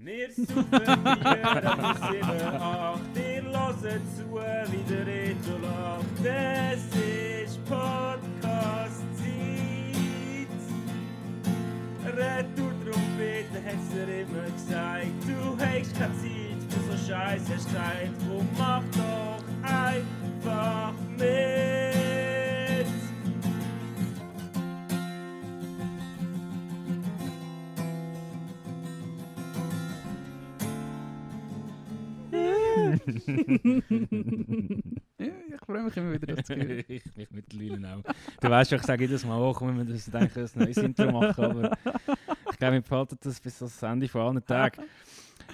Wir suchen Bier, das ist 7, 8. Ihr hört zu, wie der Reto lacht. Es ist Podcast-Zeit. Retour-Trompete hat's dir immer gesagt. Du hast keine Zeit für so Scheiße, hast Zeit. Drum mach ja, ich freue mich immer wieder, das zu hören. ich mich mittlerweile auch. Du weißt schon, ich sage jedes Mal auch, wenn wir denken, ein neues Intro machen, aber ich glaube, wir behalten das bis das Ende von allen Tagen.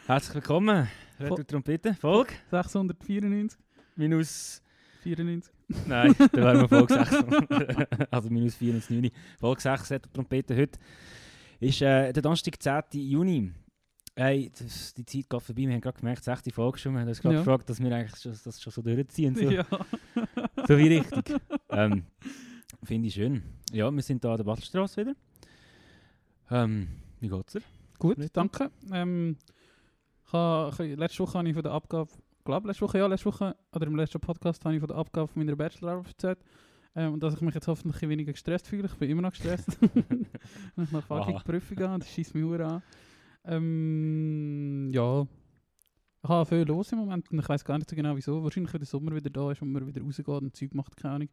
Herzlich willkommen, Retro Trompete, Folge 694, minus, 94. nein, da wären wir Folge 6, also minus 409. Folge 6, Retro Trompete heute ist äh, der Donnerstag, 10. Juni. Hey, das, die Zeit geht vorbei, wir haben gerade gemerkt, 6. Folge schon, wir haben uns gerade Ja. gefragt, dass wir eigentlich schon, das schon so durchziehen. So. Ja. So wie richtig. ähm, Finde ich schön. Ja, wir sind hier an der Battelstraße wieder. Ähm, wie geht's dir? Gut, Reto? danke. Ähm, ich ha, ich, letzte Woche habe ich von der Abgabe, glaube letzte Woche, ja, letzte Woche, oder im letzten Podcast habe ich von der Abgabe von meiner Bachelorarbeit erzählt. Ähm, und dass ich mich jetzt hoffentlich ein weniger gestresst fühle. Ich bin immer noch gestresst. Wenn ich noch fucking. Prüfung habe, das schießt mich an. Ähm, ja. Ich habe viel los im Moment und ich weiß gar nicht so genau wieso. Wahrscheinlich, weil der Sommer wieder da ist und man wieder rausgeht und Zeug macht, keine Ahnung.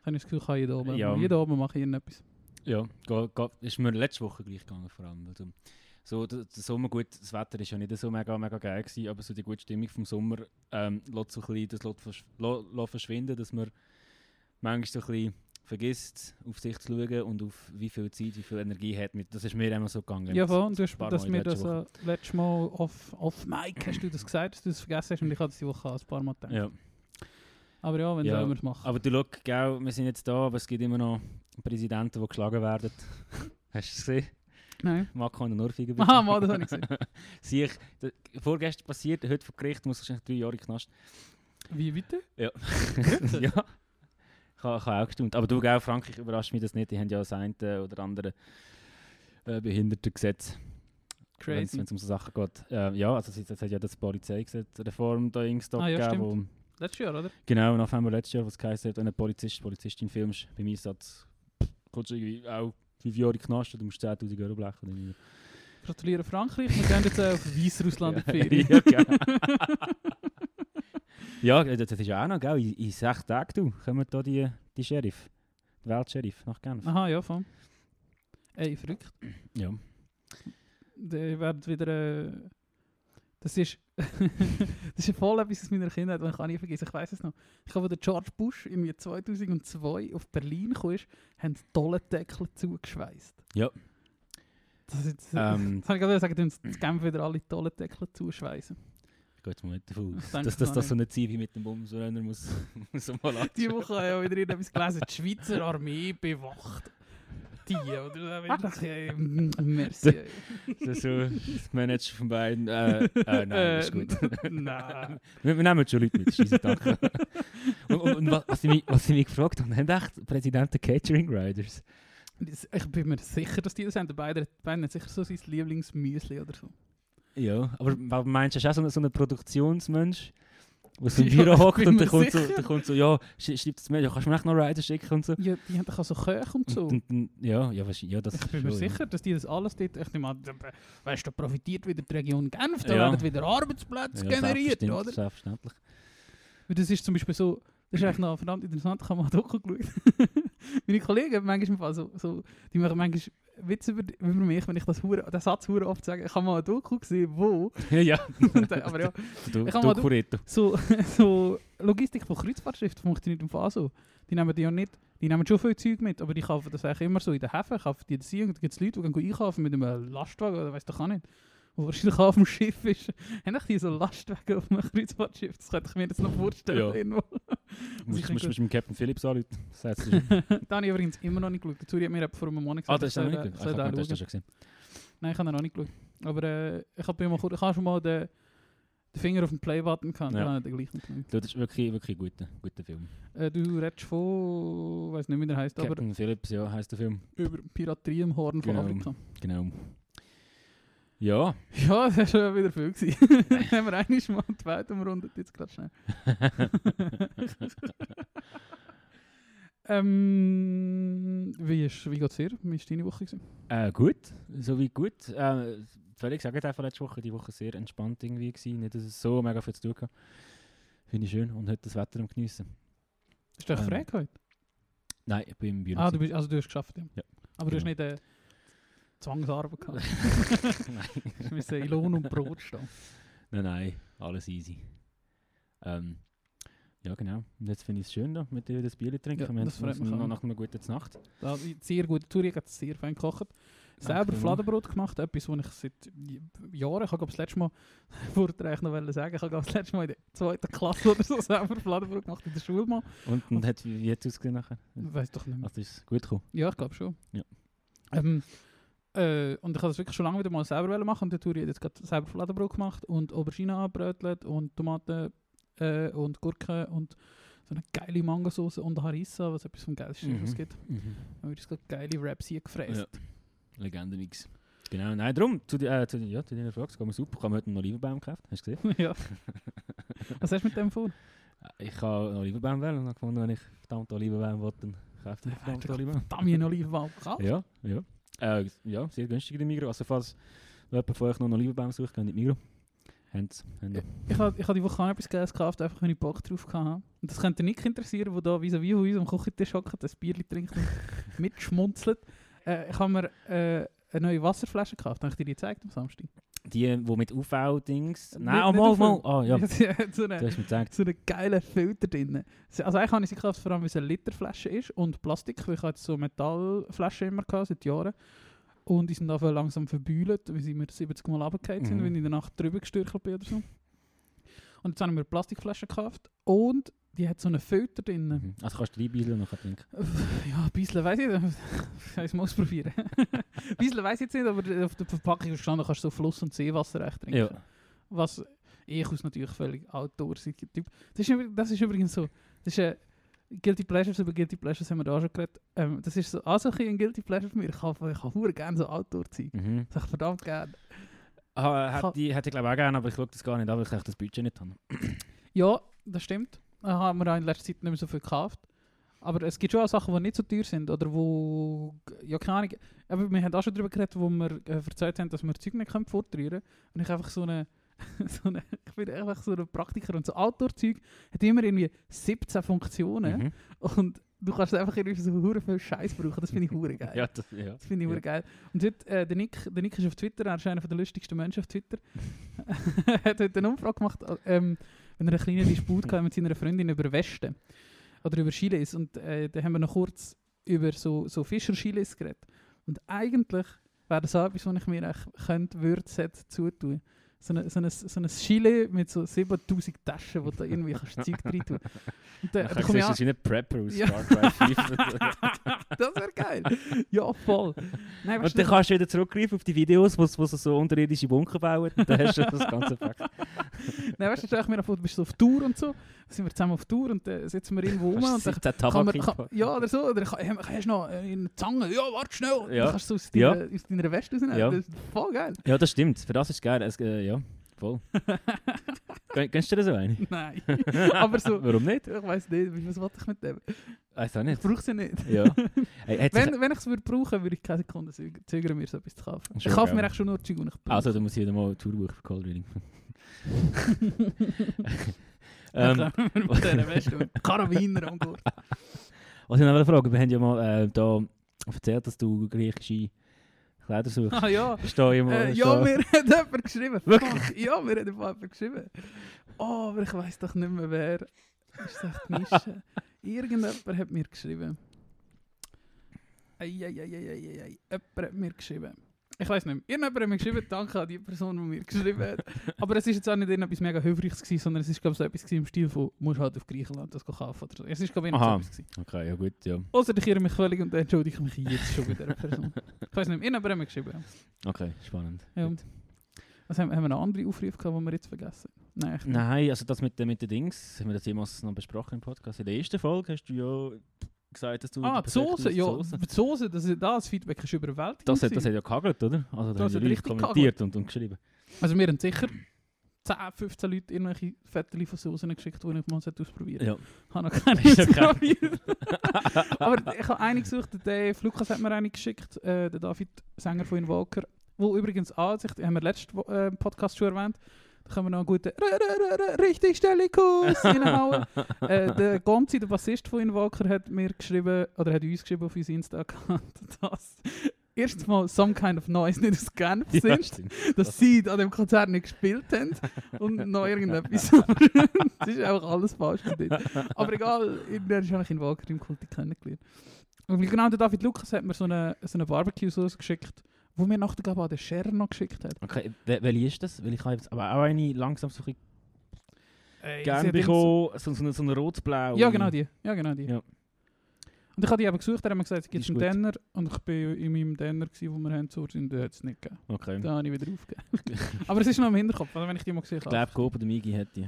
Ich habe das Gefühl, ich kann jeden Abend, Ja. jeden Abend mache ich irgendetwas. Ja, ga, ga, ist mir letzte Woche gleich gegangen vor allem. Also, so, der, der Sommer, gut, das Wetter ist ja nicht so mega, mega geil gewesen, aber so die gute Stimmung vom Sommer ähm, lässt so ein bisschen, das lässt lässt verschwinden, dass man manchmal so ein bisschen vergisst, auf sich zu schauen und auf wie viel Zeit, wie viel Energie hat. Das ist mir immer so gegangen. Ja, voll. Und du hast dass mir das äh, letztes Mal off, off Mic hast du das gesagt, dass du das vergessen hast und ich habe das die Woche ein paar Mal gedacht. Ja. Aber ja, wenn Ja, wir es machen. Aber du schau, gell, wir sind jetzt da, aber es gibt immer noch Präsidenten, die geschlagen werden. Hast du es gesehen? Nein. Macron und Norwegen. Aha, mal, das habe ich gesehen. Sieh ich, d- vorgestern passiert, heute vor Gericht, muss wahrscheinlich drei Jahre in Knast. Wie bitte? ja. Ich habe ich auch gestaunt. Aber du, gell, Frankreich überrascht mich das nicht. Die haben ja das eine oder andere äh, Behindertengesetz. Wenn es Crazy. um so Sachen geht. Äh, ja, also es es hat ja das Polizeigesetz Reform da Ingstock Ah, ja, gegeben, wo Letztes Jahr, oder? Genau, im November letztes Jahr, was geheißen hat, wenn ein Polizist, Polizistin filmst, beim Einsatz, kommst du irgendwie auch fünf Jahre in den Knast und du musst 10'000 Euro blechen. Gratuliere Frankreich. Wir gehen jetzt äh, auf Weißrussland in die Ferien. ja. ja, das das ist ja auch noch, gell? In, in sechs Tagen, du, kommen da die, die Sheriff, der Weltsheriff nach Genf. Aha, ja, voll. Ey, verrückt. Ja. Der wird wieder... Äh, das ist... das ist voll etwas aus meiner Kindheit, das ich auch nie vergessen. Ich weiß es noch. Ich als der George Bush irgendwie 2002 auf Berlin kam, haben die Dollendeckel zugeschweißt. Ja. Das, ist jetzt, Ähm. das habe ich gerade sagen, dass Genf wieder alle Dollendeckel zuschweißen. Gehe jetzt mal nicht davon aus, dass das, auch das so eine wie mit dem Bumsrenner muss, muss mal Die Woche habe ich ja wieder irgendetwas gelesen, die Schweizer Armee bewacht die, oder? Da bin ich ey, mm, merci. Das so das Manager von beiden. Äh, äh, nein, ist gut. nein. Wir, wir nehmen schon Leute mit, scheisse Danke. und, und, und was, ich mich, was ich mich gefragt habe, haben echt Präsidenten Catering Riders? Das- Ich bin mir sicher, dass die das haben. Der beide, beide hat sicher so sein Lieblingsmüsli oder so. Ja, aber meinst du, hast du auch so so einen Produktionsmensch, der so im Ja, Büro ich hockt und der kommt, so, der kommt so, ja, sch schreibt es mir, ja, kannst du mir echt noch Rider schicken und so. Ja, die haben doch auch so Köche und so. Und, und, ja, ja, wahrscheinlich, ja, das ich bin mir schon, sicher, dass die das alles dort, ich nehme an, weißt du, da profitiert wieder die Region Genf, da Ja. werden wieder Arbeitsplätze Ja, generiert, oder? Selbstverständlich. Weil das ist zum Beispiel so, das ist eigentlich noch verdammt interessant, ich habe mal Doku geschaut. Meine Kollegen manchmal so, so, die machen manchmal Witze über, über mich, wenn ich das hure, den Satz hure oft sage. Ich habe mal eine Doku gesehen, wo, ja, ja. dann- aber ja, Du, Ich kann mal- Cureto. so, so Logistik von Kreuzfahrtschiffen funktioniert im Fall so. Die nehmen die ja nicht, die nehmen schon viel Zeug mit, aber die kaufen das eigentlich immer so in den Häfen, kaufen die das ein und dann gibt es Leute, die gehen einkaufen mit einem Lastwagen oder weiss doch auch nicht. Wo wahrscheinlich auf dem Schiff ist. Haben die so Lastwagen auf einem Kreuzfahrtschiff? Das könnte ich mir jetzt noch vorstellen. Ja. Irgendwo. Ich musst- denke- musst mit dem Captain Phillips anrufen. Das heißt, da habe ich übrigens immer noch nicht geschaut. Der Zuri hat mir vor einem Monat ah, gesagt, das ist ich noch nicht soll Ich den habe das schon gesehen. Nein, ich habe noch nicht geschaut. Aber äh, ich habe mal, ich habe schon mal den, den Finger auf den Play-Button gehabt. Ja. Den gleichen Das ist wirklich, wirklich ein guter, guter Film. Äh, du redest von, weiß nicht, wie der heißt, aber Captain Phillips, ja, heisst der Film. über Piraterie im Horn Genau. von Afrika. Genau. Ja, Ja, das war schon wieder viel. gewesen. haben wir eigentlich mal die Welt umrundet, jetzt gerade schnell. ähm, wie ist, wie geht's dir? Wie war deine Woche? Gewesen? äh, gut, soweit gut. Äh, Felix sagt einfach letzte Woche, die Woche sehr entspannt irgendwie gewesen. Nicht, dass es so mega viel zu tun gab. Finde ich schön und heute das Wetter am geniessen. Ist du Ähm, frei heute? Nein, ich bin im Büro. Ah, du bist, also du hast geschafft, ja. Ja, Aber du hast genau. nicht äh, Zwangsarbeit gehabt. nein. du musst in Lohn und Brot stehen. nein, nein, alles easy. Ähm, ja, genau. Und jetzt finde ich es schön, da, mit dir das Bier zu trinken. Ja, Wir haben das freut mich noch nach einer guten Nacht. Da, sehr gute Tour, ich habe sehr fein gekocht. Selber Fladenbrot gemacht, etwas, was ich seit Jahren, ich habe das letzte Mal, eigentlich noch sagen, ich habe das letzte Mal in der zweiten Klasse oder so selber Fladenbrot gemacht in der Schule mal. Und, und hat, wie, es ausgesehen nachher? Weiß doch nicht mehr. Also ist es gut gekommen? Ja, ich glaube schon. Ja. Ähm, äh, und ich habe das wirklich schon lange wieder mal selber machen und der Tour hat jetzt gerade selber Fladenbrot gemacht und Aubergine angebrötelt und Tomaten äh, und Gurken und so eine geile Mangosauce und Harissa, was etwas vom geilsten Mhm. was es gibt. Mhm. Dann habe ich gerade geile Wraps hier gefräst. Legendenmix. Genau, nein, darum, zu, die, äh, zu, ja, zu deiner Frage, es geht mir super. Ich habe heute einen Olivenbaum gekauft, hast du gesehen? ja. Was hast du mit dem vor? Äh, Ich habe einen Olivenbaum wählen und habe gefunden, wenn ich verdammt Olivenbaum will, dann kaufe ich einen verdammten Olivenbaum. Dammi einen Olivenbaum gekauft? Ja, ja. Äh, ja, sehr günstig in der Migros. Also falls jemand von euch noch einen Olivenbaum sucht, geht in die Migros. Haben sie. Haben sie. Ich habe ich hab die Woche auch etwas gekauft, einfach wenn ich Bock drauf hatte. Und das könnte Nick interessieren, der da vis-à-vis von uns am Küchentisch hockt, das Bier trinkt und mitschmunzelt. Äh, ich habe mir äh, eine neue Wasserflasche gekauft. Habe ich dir die gezeigt am Samstag? Die, die mit UV-Dings... Nein, oh, mal, mal. Ah, ja, so du eine, hast mir gezeigt. so einen geilen Filter drin. Also eigentlich habe ich sie gekauft, vor allem weil es eine Literflasche ist und Plastik, weil ich hatte so Metallflaschen immer gehabt, seit Jahren. Und die sind dafür langsam verbühlt, weil sie mir 70 Mal runtergefallen sind, Mhm. wenn ich danach drüber gestürchelt bin oder so. Und jetzt habe ich mir eine Plastikflasche gekauft und die hat so einen Filter drin. Mhm. Also kannst du drei Beisel noch trinken. Ja, ein bisschen weiß ich nicht. Ich kann es mal ausprobieren. ein bisschen weiß ich jetzt nicht, aber auf der Verpackung ist gestanden, kannst du so Fluss- und Seewasser echt trinken. Ja. Was ich aus natürlich völlig outdoorsige Typ. Das ist, das ist übrigens so. Das ist ein Guilty Pleasures über Guilty Pleasures haben wir da schon geredet. Ähm, das ist so auch so ein ein Guilty Pleasure für mich. Ich habe ich habe gerne so Outdoor-Zeug. Mhm. Das ich verdammt gerne. Ah, Kann- hätte ich, hätte ich glaube auch gerne, aber ich schaue das gar nicht an, weil ich das Budget nicht habe. Ja, das stimmt. Ich habe mir auch in letzter Zeit nicht mehr so viel gekauft. Aber es gibt schon auch Sachen, die nicht so teuer sind. Oder wo, ja keine Ahnung. Aber wir haben auch schon darüber geredet, wo wir äh, erzählt haben, dass wir Zeug nicht können vortrühren Und ich einfach so eine, so eine, ich bin einfach so ein Praktiker. Und so Outdoor-Zeug hat immer irgendwie 17 Funktionen. Mhm. Und du kannst einfach irgendwie so hure viel Scheiß brauchen. Das finde ich hure geil. Ja, das, ja. Das finde ich Ja. geil. Und heute, äh, der, Nick, der Nick ist auf Twitter, er ist einer der lustigsten Menschen auf Twitter. er hat heute eine Umfrage gemacht, ähm, wenn er einen kleinen Disput mit seiner Freundin über Westen. Oder über Chilis. Und äh, da haben wir noch kurz über so, so Fischer-Chilis geredet. Und eigentlich wäre das auch etwas, was ich mir echt könnte, würde, zutun. So ein so eine, so eine Chile mit so 7000 Taschen, wo du da irgendwie kannst Zeug rein tun. Und da, Ich da komme ich an, wie ein Prepper aus Ja. Far Cry 5. das wäre geil. Ja, voll. Nein, Und du, dann kannst du wieder zurückgreifen auf die Videos, wo, sie- wo sie so unterirdische Bunker bauen. Dann hast du das ganze Effekt. Nein, weißt du, stell ich mir vor, du bist so auf Tour und so, dann sind wir zusammen auf Tour und dann sitzen wir irgendwo rum und dann kann man, kann, ja oder so, oder kann, hast du noch eine Zange? Ja, warte schnell. Ja. Dann kannst du so aus Ja. deiner, aus deiner Weste rausnehmen. Ja. Das ist voll geil. Ja, das stimmt. Für das ist geil. Es, äh, ja, voll. Gön- Gönnst du dir so eine? Nein. Aber so, Warum nicht? ich weiß nicht, was wollte ich mit dem? Weiß auch Ich nicht. brauche sie nicht. Ja. Hey, sich- Wenn, wenn ich es würde brauchen, würde ich keine Sekunde zög- zögern, mir so etwas zu kaufen. Schon ich kaufe mir geil. echt schon nur Zeug, die ich brauche. also, dann muss ich mal eine Tour buchen für Cold Reading. ähm, mit und Karabiner am Gurt. was ich noch fragen wir haben ja mal äh, da erzählt, dass du griechische Kleider suchst. Ah ja. Steh ich mal, Äh, ja, mir hat jemand geschrieben. Wirklich? Ja, mir hat jemand geschrieben. Oh, aber ich weiß doch nicht mehr wer. Ist echt Nische? Irgendjemand hat mir geschrieben. Eieieiei, jemand hat mir geschrieben. Ich weiß nicht. Irgendjemand hat mir geschrieben, danke an die Person, die mir geschrieben hat. Aber es ist jetzt auch nicht irgendetwas mega Hilfreiches gewesen, sondern es ist glaube ich so etwas im Stil von, musst halt auf Griechenland das kaufen oder so. Es ist glaube ich so etwas gewesen. Okay, ja gut, ja. Außer ich irre mich völlig und dann entschuldige ich mich jetzt schon bei dieser Person. Ich weiß nicht. Irgendjemand hat mir geschrieben. Okay, spannend. Ja. Gut. Was haben, haben wir noch andere Aufrufe gehabt, die wir jetzt vergessen? Nein. Nein, also das mit, den- mit den Dings, haben wir das jemals noch besprochen im Podcast. In der ersten Folge hast du ja gesagt, dass du Ah, die Soße, ja. Soße- Die Soße, das, das Feedback ist überwältigend. Das hat, das hat ja gehagelt, oder? Also da Das haben hat die Leute kommentiert und, und geschrieben. Also mir haben sicher 10, 15 Leute irgendwelche Fotos von Soßen geschickt, die ich mal ausprobieren Ja. Ich habe noch keine ausprobiert. Aber ich habe eine gesucht, der Lukas hat mir eine geschickt, äh, der David Sänger von Invoker, wo übrigens Ansicht, haben wir letzten äh, Podcast schon erwähnt, da können wir noch einen guten R- R- R- richtig Stellikus reinhauen. äh, der Gonzi, der Bassist von Invoker, hat mir geschrieben, oder hat uns geschrieben auf unser Insta-Account, dass erstens mal Some Kind of Noise nicht aus Genf sind dass sie an dem Konzert nicht gespielt haben und noch irgendetwas. das ist einfach alles falsch denen. Aber egal, der ist eigentlich in Walker im Kulti kennengelernt. Und genau der David Lukas hat mir so eine, so eine Barbecue-Sauce geschickt, wo mir nachher glaube ich an den Scher noch geschickt hat. Okay, wel- welche ist das? Weil ich habe jetzt aber auch eine langsam so ein bisschen Äh, gerne bekommen, so, so, so eine rot-blau. Ja, genau die. Ja, genau die. Ja. Und ich habe die eben gesucht, er hat mir gesagt, es gibt einen. Denner und ich bin in meinem Denner, gewesen, wo wir haben, so und den hat es nicht gegeben. Okay. Da habe ich wieder aufgegeben. Aber es ist noch im Hinterkopf, also wenn ich die mal gesehen Ich habe. glaube, Coop oder Migi hat die.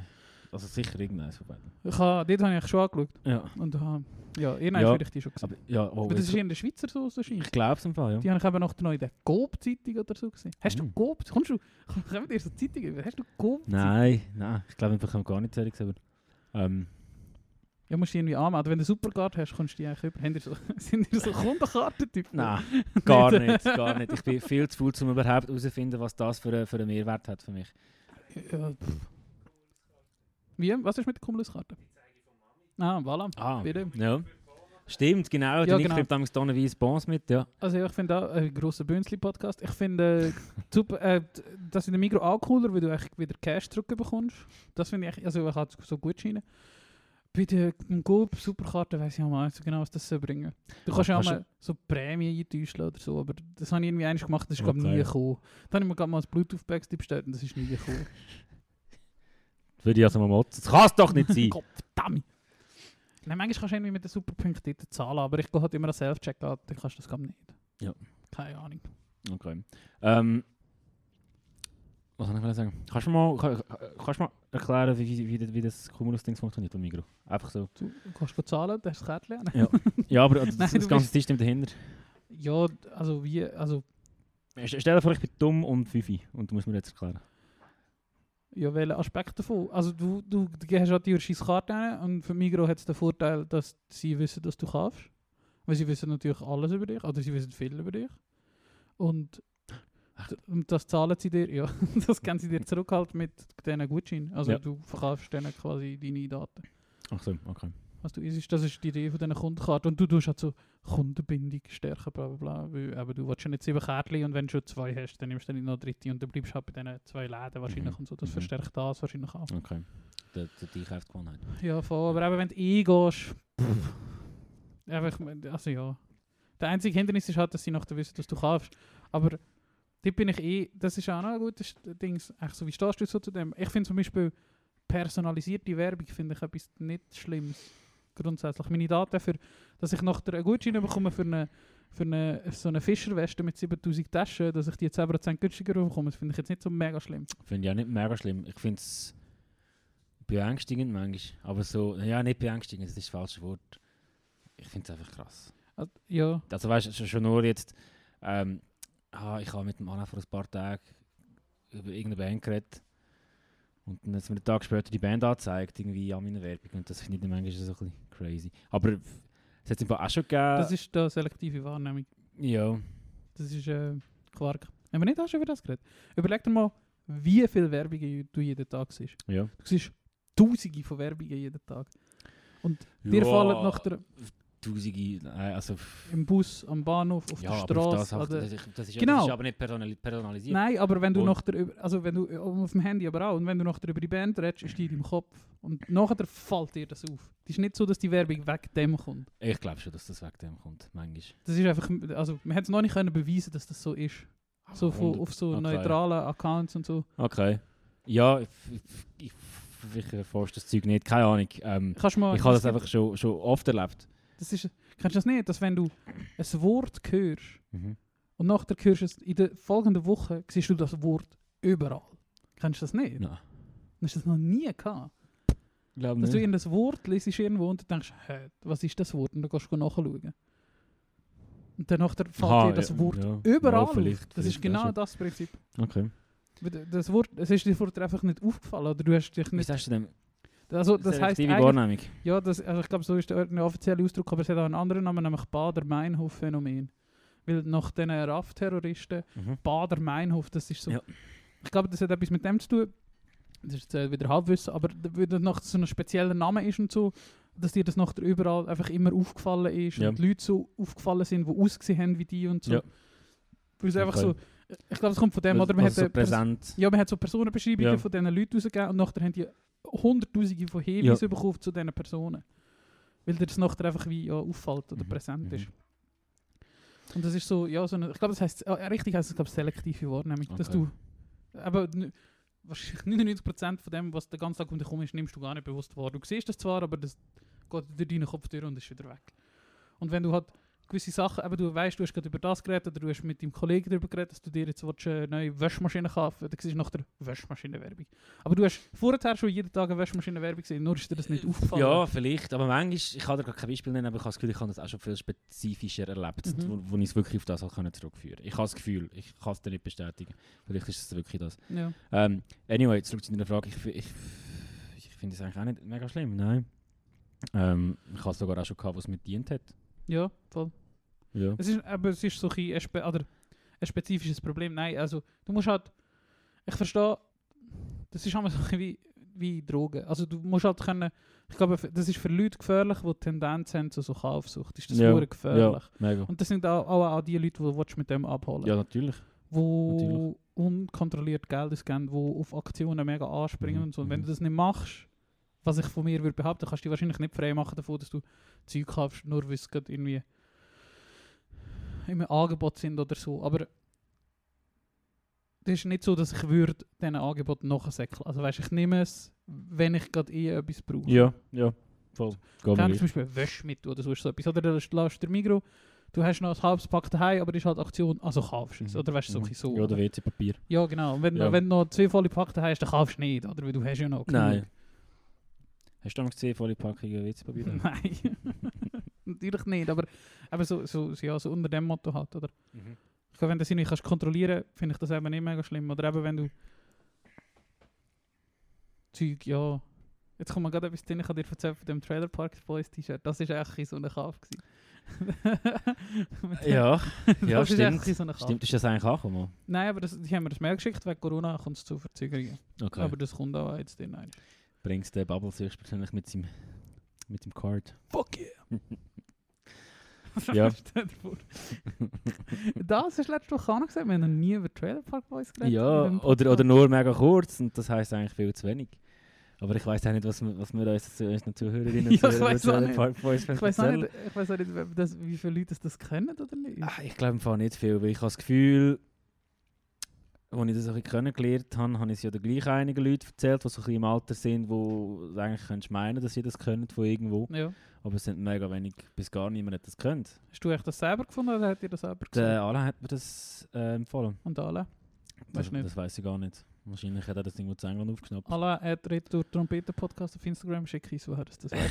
Also sicher irgendeins von beiden. Ich habe, dort habe ich schon angeschaut. Ja. Und habe, ja, irgendwann Ja, ich die schon gesehen. Aber, ja, oh, Aber das ist in der Schweizer Soße ich scheint. glaube es im Fall, ja. Die habe ich eben noch in der Coop-Zeitung oder so gesehen. Hast du Mm. Coop? Kommst du? Kommen dir so Zeitungen über? Hast du Coop? Nein, nein. Ich glaube, ich habe gar nicht gesagt. aber, Ähm, Ja, musst du irgendwie anmelden. Wenn du Supercard hast, kannst du die eigentlich über. So, sind die so Kundenkarten-Typ? nein, gar nicht, gar nicht. Ich bin viel zu faul, um überhaupt herauszufinden, was das für, einen- für einen Mehrwert hat für mich. Ja, pff. Wie? Was ist mit der Cumuluskarte? Ah, voilà. Ah, Bitte. ja. Stimmt, genau. Ja, Ja, genau. Ich kriege damals tonnenweise Bons mit, ja. Also ich finde auch ein grosser Bünzli-Podcast. Ich finde äh, äh, das in der Migro auch cooler, weil du eigentlich wieder Cash zurückbekommst. Das finde ich, echt- also ich so gut scheinen. Bei der im Coop Superkarte weiss ich auch mal nicht so genau, was das soll bringen. Du kannst ja auch mal so Prämien eintäuschen oder so, aber das habe ich irgendwie einmal gemacht, das ist glaube ich Okay. nie gekommen. Dann habe ich mir gerade mal ein Bluetooth-Backstip bestellt und das ist nie gekommen. Würde ich also mal motzen. Das kann es doch nicht sein. Gott verdammt! Nein, manchmal kannst du irgendwie mit den Superpunkten dort zahlen, aber ich gehe halt immer an Self-Checkout, dann kannst du das glaube ich nicht. Ja. Keine Ahnung. Okay. Ähm, was soll ich sagen? Kannst du mal, kann, kannst du mal erklären, wie, wie, wie, das Cumulus-Ding funktioniert beim Migro? Einfach so. Du kannst go zahlen, das ist das Kärtchen. Ja. Ja, aber das, Nein, das du ganze bist- System dahinter. Ja, also wie, also, St- Stell dir vor, ich bin dumm und Fifi und du musst mir jetzt erklären. Ja, welche Aspekte davon? Also du, du, du hast halt die Karte rein und für Migro hat es den Vorteil, dass sie wissen, dass du kaufst. Weil sie wissen natürlich alles über dich, oder sie wissen viel über dich. Und, und das zahlen sie dir, ja, das können sie dir zurück halt mit diesen Gutscheinen. Also Ja. du verkaufst denen quasi deine Daten. Ach so, okay. Was du isst, das ist die Idee von diesen Kundenkarten. Und du tust halt so Kundenbindung stärken, bla bla bla. Weil eben, du willst ja nicht sieben Kärtchen und wenn du schon zwei hast, dann nimmst du dann noch dritte und dann bleibst du halt bei diesen zwei Läden wahrscheinlich Mhm. und so. Das Mhm. verstärkt das wahrscheinlich auch. Okay. Der, der die Einkaufsgewohnheit. Ja, voll. Aber eben, wenn du eingehst, einfach, also ja. Der einzige Hindernis ist halt, dass sie noch wissen, dass du kaufst. Aber dort bin ich eh, das ist auch noch ein gutes Ding. Echt so, wie stehst du so zu dem? Ich finde zum Beispiel personalisierte Werbung finde ich etwas nicht Schlimmes. Grundsätzlich. Meine Daten für, dass ich noch einen Gutschein bekomme für eine, für eine, so eine Fischerweste mit 7000 Taschen, dass ich die 10% günstiger bekomme, das finde ich jetzt nicht so mega schlimm. Finde ich auch nicht mega schlimm. Ich finde es beängstigend manchmal. Aber so, ja, nicht beängstigend, das ist das falsche Wort. Ich finde es einfach krass. Also, ja, Also weißt du, schon- nur jetzt, ähm, ah, ich habe mit dem Anna vor ein paar Tagen über irgendeine Band geredet. Und dann hat mir einen Tag später die Band angezeigt, irgendwie an meiner Werbung. Und das finde ich dann manchmal so ein bisschen crazy. Aber es hat es auch schon gegeben. das ist da selektive Wahrnehmung. ja, Das ist äh, Quark. Haben wir nicht auch schon über das geredet? Überleg dir mal, wie viel Werbungen du jeden Tag siehst. ja. Du siehst tausende von Werbungen jeden Tag. Und dir Ja, fallen nach der, Tausende, nein, also... im Bus, am Bahnhof, auf ja, der das, Straße. das, ist- das, ist, ja- Genau. das ist aber nicht personali personalisiert. Nein, aber wenn du Und- nach der, also wenn du äh, auf dem Handy aber auch, und wenn du nachher über die Band redest, ist die in deinem Kopf. Und nachher fällt dir das auf. Es ist nicht so, dass die Werbung weg dem kommt. Ich glaube schon, dass das weg dem kommt, manchmal. Das ist einfach, also man hat es noch nicht können beweisen, dass das so ist. So von, auf so okay. neutralen Accounts und so. Okay. Ja, ich, ich, ich, ich erforsche das Zeug nicht, keine Ahnung. Ähm, ich habe das einfach schon, schon oft erlebt. Das ist, kennst du das nicht, dass wenn du ein Wort hörst Mhm. und nachher hörst du es in der folgenden Woche, siehst du das Wort überall. Kennst du das nicht? Nein. Hast du das noch nie gehabt? Glaub Dass du nicht. irgendein Wort lesest irgendwo und du denkst, hä, was ist das Wort? Und dann gehst du nachschauen. Und dann nachher fällt Aha, dir das ja, Wort ja. überall Ja, vielleicht, Das ist vielleicht, genau ja, das Prinzip. Okay. Das Wort, es ist dir vorher einfach nicht aufgefallen oder du hast dich Was nicht... hast du denn? Also das Selektive eigentlich, Wahrnehmung. ja, das, also ich glaube, so ist der offizielle Ausdruck, aber es hat auch einen anderen Namen, nämlich Bader-Meinhof-Phänomen. Weil nach den RAF-Terroristen Mhm. Bader-Meinhof, das ist so... Ja. Ich glaube, das hat etwas mit dem zu tun. Das ist jetzt äh, wieder Halbwissen, aber weil das nach so einem speziellen Namen ist und so, dass dir das nachher überall einfach immer aufgefallen ist Ja. und die Leute so aufgefallen sind, die ausgesehen haben wie die und so. Ja. Weil es einfach Okay. so... Ich glaube, es kommt von dem, oder? Man Also hat so präsent. ja, man hat so Personenbeschreibungen Ja. von diesen Leuten rausgegeben und nachher haben die hunderttausende von Hinweisen bekommen zu diesen Personen. Weil dir das nachher einfach wie ja, auffällt oder Mhm, präsent mhm. ist. Und das ist so, ja, so eine, ich glaube, das heißt, äh, richtig heißt es, glaube selektive Wahrnehmung. Dass Okay. du, aber wahrscheinlich 99% von dem, was den ganzen Tag um dich herum ist, nimmst du gar nicht bewusst wahr. Du siehst das zwar, aber das geht durch deinen Kopf durch und ist wieder weg. Und wenn du halt gewisse Sachen, eben du weißt, du hast gerade über das geredet oder du hast mit deinem Kollegen darüber geredet, dass du dir jetzt willst, eine neue Waschmaschine kaufen dann siehst du nach der Waschmaschinenwerbung. Aber du hast vorher schon jeden Tag eine Waschmaschinenwerbung gesehen, nur ist dir das nicht aufgefallen. Ja, vielleicht. Aber manchmal, ich kann dir gar kein Beispiel nennen, aber ich habe das Gefühl, ich habe das auch schon viel spezifischer erlebt, Mhm. wo, wo ich es wirklich auf das halt können zurückführen Ich habe das Gefühl, ich kann es dir nicht bestätigen. Vielleicht ist es wirklich das. ja. Ähm, anyway, zurück zu deiner Frage. Ich, ich, ich finde es eigentlich auch nicht mega schlimm, nein. Ähm, ich habe es sogar auch schon gehabt, was mir dient hat. Ja voll. Ja. Es ist, aber es ist so ein, ein, spe oder ein spezifisches Problem. Nein, also du musst halt, ich verstehe, das ist immer so ein wie, wie Drogen. Also du musst halt können, ich glaube, das ist für Leute gefährlich, die Tendenz haben zu so Kaufsucht. Ist das Ja, gefährlich. Ja, mega. Und das sind auch, auch, auch die Leute, die du mit dem abholen Ja, natürlich. wo natürlich. unkontrolliert Geld ausgeben, wo auf Aktionen mega anspringen Mhm, und so. Und wenn mhm. du das nicht machst, was ich von mir würde behaupten, kannst du dich wahrscheinlich nicht frei machen davon, dass du Zeug kaufst, nur weil es gerade irgendwie im Angebot sind oder so. Aber das ist nicht so, dass ich würde diesen Angebot nachsäckeln. Also weißt, ich nehme es, wenn ich gerade eh etwas brauche. Ja, ja. Voll. Geh Dann zum Beispiel Wäschmittel oder so so etwas. Oder du lässt der Migro, du hast noch ein halbes Pack daheim, aber ist halt Aktion, also kaufst du es. Mhm. Oder weißt du, Mhm. so. Ja, oder? WC-Papier. Ja, genau. Und wenn, Ja. wenn du noch zwei volle Packungen hast, dann kaufst du nicht, oder? Weil du hast ja noch genug. Nein. Hast du noch gesehen, volle Packungen WC-Papier? Nein. Natürlich nicht, aber aber so, so, ja, so unter dem Motto halt, oder? Mhm. Ich glaube, wenn du das nicht kannst kontrollieren kannst, finde ich das eben nicht mega schlimm. Oder eben wenn du Zeug, ja... Jetzt kommt mir gerade etwas drin, ich habe dir erzählt von dem Trailer Park Boys T-Shirt. Das war eigentlich so ein Kauf. Ja, ja stimmt. eigentlich so. Stimmt, ist das eigentlich angekommen? Nein, aber das, die haben mir das Mail geschickt, wegen Corona kommt es zu Verzögerungen. Okay. Aber das kommt auch jetzt drin. ein. Bringst der Bubbles höchstwahrscheinlich mit seinem, mit dem Card. Fuck yeah! Ja. Das ist letzte Woche auch noch gesagt, wir haben noch nie über Trailer Park Boys geredet. Ja, oder, oder nur mega kurz und das heisst eigentlich viel zu wenig. Aber ich weiß auch nicht, was wir, was wir uns, unseren Zuhörerinnen Ja, weiss zu den nicht. Park Boys Ich weiß auch nicht, ich weiß auch nicht das, wie viele Leute das kennen oder nicht. Ah, Ich glaube im Fall nicht viel, weil ich habe das Gefühl, als ich das ein bisschen kennengelernt habe, habe ich es ja gleich einigen Leuten erzählt, die so ein bisschen im Alter sind, wo eigentlich könntest meinen, dass sie das können von irgendwo. Ja. Aber es sind mega wenig bis gar niemand hat das kennt. Hast du echt das selber gefunden oder hat dir das selber Der gesagt? Alain hat mir das äh, empfohlen. Und alle? Das, das weiß ich gar nicht. Wahrscheinlich hat er das irgendwo zu England aufgeschnappt. Alle hat Retour Trompeten Podcast auf Instagram schicke ich so, dass das weiß.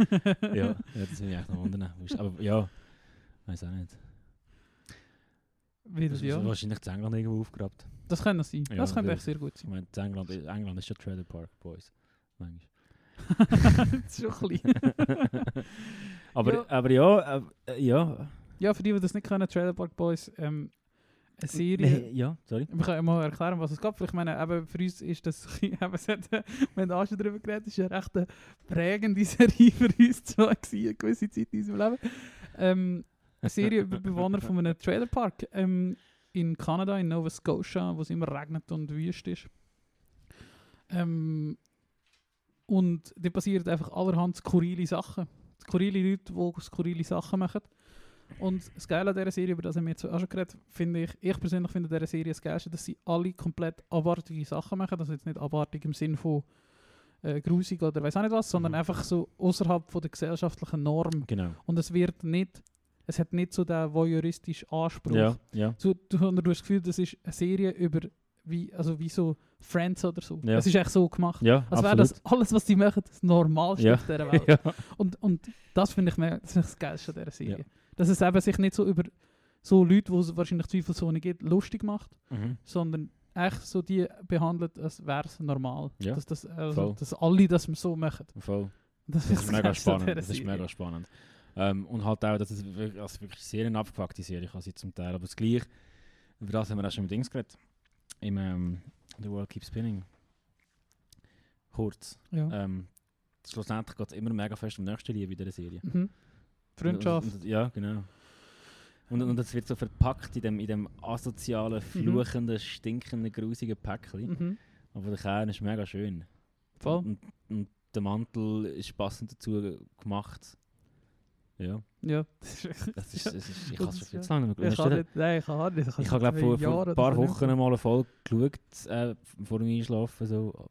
ja, ja, das will ich echt noch wundern. Aber ja, weiß auch nicht. Wie Das das, ist ja. wahrscheinlich zu England irgendwo aufgegrabt. Das kann sein. Ja, das könnte echt sehr gut Ich sein. meine, zu England, England ist schon Trailer Park Boys. Manchmal. das ist schon klein. aber, Ja. aber ja, äh, ja. Ja, für die, die das nicht kennen, Trailer Park Boys, ähm, eine Serie. Nee, ja, sorry. Wir können mal erklären, was es gab. Ich meine, eben für uns ist das, eben, äh, wir haben schon darüber geredet, ist eine recht äh, prägende Serie für uns zwei gewesen, eine gewisse Zeit in unserem Leben. Ähm, Serie über Bewohner von einem Trailerpark ähm, in Kanada, in Nova Scotia, wo es immer regnet und wüst ist. Ähm, und da passieren einfach allerhand skurrile Sachen. Skurrile Leute, die skurrile Sachen machen. Und das Geile an dieser Serie, über das haben wir jetzt auch schon geredet, finde ich, ich persönlich finde dieser Serie das Geilste, dass sie alle komplett abartige Sachen machen. Also jetzt nicht abartig im Sinn von äh, grusig oder weiß auch nicht was, sondern Mhm. einfach so außerhalb von der gesellschaftlichen Norm. Genau. Und es wird nicht, es hat nicht so den voyeuristischen Anspruch. Ja, ja. So, du, du hast das Gefühl, das ist eine Serie über wie, also wie so Friends oder so. Ja. Es ist echt so gemacht. Ja, Als wäre das alles, was sie machen, das Normalste Ja. auf dieser Welt. ja. Und, und das finde ich, mega- das das Geilste an dieser Serie. Ja. Dass es eben sich nicht so über so Leute, wo es wahrscheinlich zweifelsohne gibt, lustig macht, Mhm. sondern echt so die behandelt, als wäre es normal. Ja, Dass, das, also, dass alle das so machen. Voll. Das, Das ist mega spannend. Das ist mega spannend. Ähm, und halt auch, dass es wirklich, also wirklich sehr eine abgefuckte Serie kann sein zum Teil. Aber das gleiche, über das haben wir auch schon mit Dings geredet. Im ähm, The World Keeps Spinning. Kurz. Ja. Ähm, schlussendlich geht es immer mega fest um nächste Liebe in dieser Serie. Mhm. Freundschaft. Und, und, ja, genau. Und, und es wird so verpackt in dem, in dem asozialen, fluchenden, stinkenden, grusigen Päckchen. Mhm. Aber der Kern ist mega schön. Voll. Und, und der Mantel ist passend dazu gemacht. Ja, Ja, das ist das ist, ich es schon viel zu lange Ich Hast nicht, nein, ich nicht. Ich habe glaube vor, vor ein paar Wochen mal eine Folge geschaut, äh, vor dem Einschlafen. So.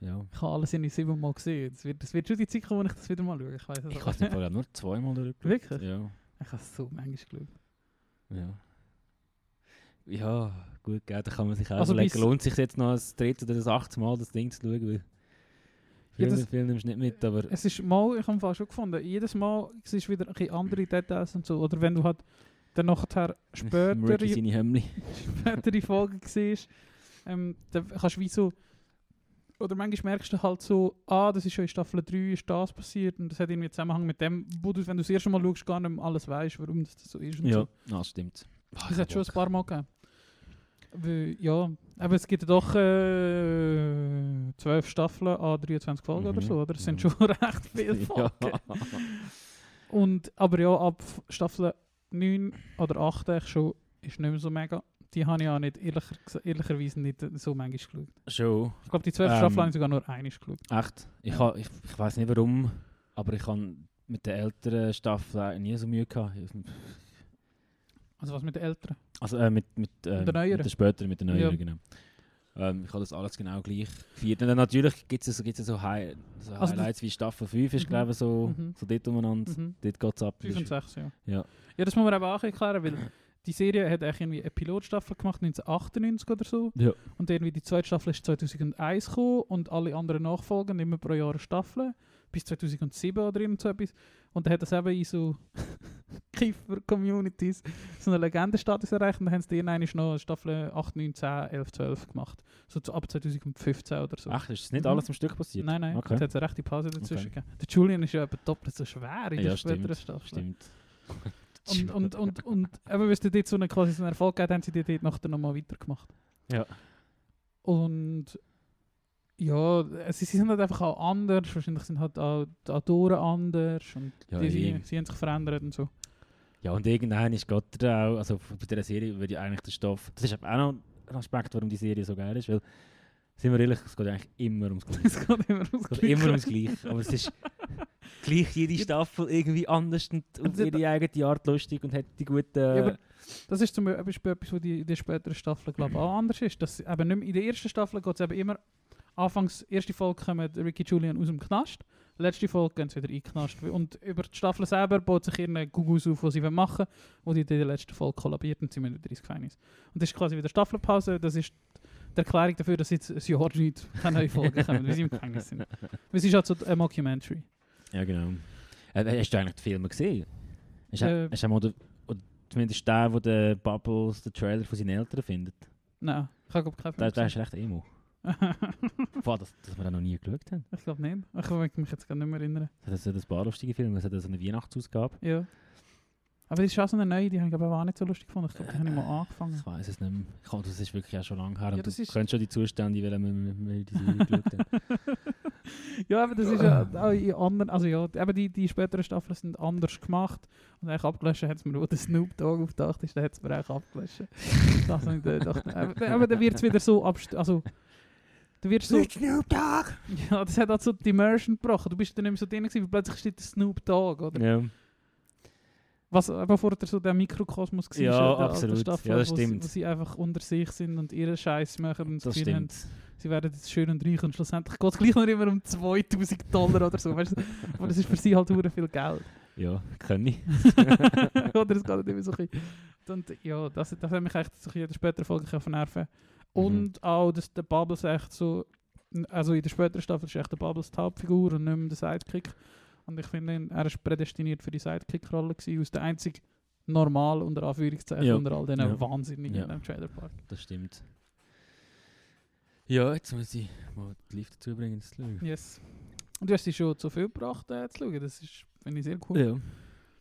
äh, Ja. Ich habe alles in siebenmal gesehen. Es wird, es wird schon die Zeit kommen, wo ich das wieder mal schaue. Ich weiß es Ich habe es nur zweimal durchgeschaut. Wirklich? Ja. Ich habe es so manchmal geschaut. Ja. Ja, gut, gell, da kann man sich auch Also überlegen, lohnt sich jetzt noch das dritte oder das achte Mal das Ding zu schauen, weil Ja, viel, das- viel nimmst du nicht mit, aber Es ist mal, ich habe fast schon gefunden, jedes Mal siehst du wieder ein andere Details und so. Oder wenn du halt dann nachher später, spätere Folgen siehst, ähm, dann kannst du wie so, oder manchmal merkst du halt so, ah, das ist schon in Staffel 3, ist das passiert und das hat irgendwie Zusammenhang mit dem, wo du, wenn du das erste Mal schaust, gar nicht mehr alles weißt, warum das so ist und Ja, so. das stimmt. Das hat schon ein paar Mal gegeben. Weil, ja, aber es gibt ja doch äh, 12 Staffeln an 23 Folgen oder Mhm, so, oder? Das sind mhm. schon recht viele Ja. Folgen. Und, aber ja, ab Staffel 9 oder 8 eigentlich schon ist nicht mehr so mega. Die habe ich auch nicht, ehrlicher, ehrlicherweise nicht äh, so manchmal geschaut. Schon. Ich glaube, die 12 Ähm, Staffeln habe ich sogar nur einmal geschaut. Echt? Ich, ha, ich, ich weiß nicht warum, aber ich habe mit den älteren Staffeln nie so Mühe gehabt. Also was mit den Älteren? Also äh, mit, mit, äh, Mit den neueren? mit den späteren, mit den neueren, Ja. genau. Ähm, ich habe das alles genau gleich gefeiert. Und dann natürlich gibt es so, gibt's so, High, so Also Highlights wie Staffel 5 ist, Mhm. glaube ich, so, Mhm. so dort umeinander. Mhm. Dort geht es ab. 5 und 6, ja. Ja. Ja, das muss man eben auch erklären, weil die Serie hat eigentlich irgendwie eine Pilotstaffel gemacht, 1998 oder so. Ja. Und irgendwie die zweite Staffel ist 2001 gekommen und alle anderen nachfolgen immer pro Jahr eine Staffel. Bis 2007 oder irgend so etwas. Und dann hat das eben in so Kiffer-Communities so eine Legendenstatus erreicht. Und dann haben sie irgendwann noch Staffel 8, 9, 10, 11, 12 gemacht. So ab 2015 oder so. Ach, ist das nicht Mhm. alles am Stück passiert? Nein, nein, Okay. es hat eine rechte Pause dazwischen Okay. gegeben. Der Julian ist ja eben doppelt so schwer in Ja, der späteren stimmt, Staffel. Stimmt. Und, und, und, und eben, weil es dort so einen, quasi so einen Erfolg gegeben haben sie die dort nachher nochmal weitergemacht. Ja. Und ja, es- sie sind halt einfach auch anders. Wahrscheinlich sind halt auch die Autoren anders und Ja, die, sie, sie haben sich verändert und so. Ja, und irgendwann ist Gott auch, also bei dieser Serie würde ich eigentlich der Stoff, das ist auch noch ein Aspekt, warum die Serie so geil ist, weil, sind wir ehrlich, es geht eigentlich immer ums Gleiche. Es geht immer ums Es geht Gleiche. immer ums Gleiche, aber es ist gleich jede Staffel irgendwie anders und auf sie- ihre eigene Art lustig und hat die guten... Ja, das ist zum Beispiel etwas, was die, in der späteren Staffel glaube auch anders ist. Dass eben nicht mehr, in der ersten Staffel geht es eben immer, anfangs, erste Folge kommen Ricky Julian aus dem Knast, letzte Folge gehen sie wieder in den Knast. Und über die Staffel selber baut sich ihre Gugus auf, was sie wollen machen wo die in der letzten Folge kollabiert und sie müssen wieder ins Gefängnis. Und das ist quasi wieder Staffelpause, das ist die Erklärung dafür, dass jetzt ein Jahr nicht keine neue Folgen kommen, weil sie im Gefängnis sind. Es ist halt so ein Mockumentary. Ja, genau. Äh, hast du eigentlich die Filme gesehen? Hast du Äh, hast du den, oder zumindest der, wo der Bubbles den Trailer von seinen Eltern findet? Nein, ich habe keinen Film der ist recht emo. Boah, das, dass wir den noch nie geschaut haben. Ich glaube nicht. Ich kann mich jetzt gar nicht mehr erinnern. Das hat ein paar lustige Filme. Es hat so eine Weihnachtsausgabe. Ja. Aber das ist auch so eine neue, die habe ich aber auch nicht so lustig gefunden. Ich glaube, die habe ich mal angefangen. Ich weiß es nicht mehr. Ich, das ist wirklich auch schon lange her. Ja, das du ist- kennst schon die Zustände, weil wir, wir die Serie geschaut haben. ja, aber das ist ja auch in anderen, also ja, eben die, die späteren Staffeln sind anders gemacht. Und eigentlich abgelöscht hat es mir, wo der Snoop Dogg auftaucht ist, dann hat es mir eigentlich abgelöscht. das. Aber, aber dann wird es wieder so also dann wird so, Snoop Dogg! ja, das hat halt so die Immersion gebrochen. Du bist dann nicht mehr so drin gewesen, weil plötzlich steht der Snoop Dogg, oder? Ja. Was aber vorher so der Mikrokosmos war, Ja, der absolut. Staffel, Ja, das wo, sie- stimmt. wo sie einfach unter sich sind und ihren Scheiß machen und Das Gefühl haben, stimmt. sie werden jetzt schön und reich und schlussendlich geht es gleich noch immer um 2000 Dollar oder so. Weißt du? Aber das ist für sie halt hure viel Geld. Ja, kann ich. oder es geht nicht immer so ein bisschen. Und ja, das, das hat mich echt so in der späteren Folge nerven. Und auch, dass der Bubbles echt so, also in der späteren Staffel ist echt der Bubbles die Hauptfigur und nicht mehr der Sidekick. Und ich finde, er ist prädestiniert für die Sidekick-Rolle gewesen, aus der einzig normal unter Anführungszeichen Ja. unter all diesen Ja. Wahnsinnigen Ja. in dem Trailer Park. Das stimmt. Ja, jetzt muss ich mal die Lift dazu bringen, das zu schauen. Yes. Und du hast dich schon zu viel gebracht, äh, zu schauen. Das ist, finde ich, sehr cool. Ja.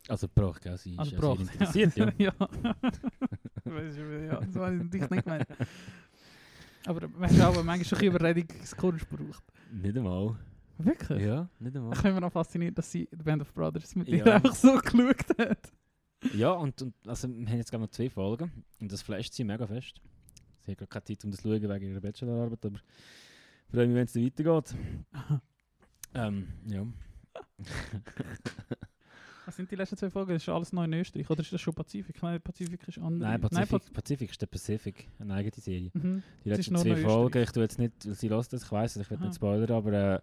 Also gebracht, gell? Sie Also ist ja sehr interessiert, ja. ja. Weißt du, ja, das habe ich nicht gemeint. Aber man hat auch manchmal schon ein Überredungskunst gebraucht. Nicht einmal. Wirklich? Ja, nicht einmal. Ich bin immer noch fasziniert, dass sie die Band of Brothers mit Ja. dir einfach so geschaut hat. Ja, und, und also, wir haben jetzt gerade noch zwei Folgen und das flasht sie mega fest. Sie hat gerade keine Zeit, um das zu schauen wegen ihrer Bachelorarbeit, aber ich freue mich, wenn es weitergeht. Ähm, ja. Was sind die letzten zwei Folgen? Das ist alles neu in Österreich. Oder ist das schon Pazifik? Nein, Pazifik ist andere. Nein, Pazifik, Paz- Pazifik ist der Pazifik, eine eigene Serie. Mhm. Die ist letzten zwei. Folgen, ich tue jetzt nicht, weil sie lässt das, ich weiß es, ich will Aha. nicht spoilern, aber äh,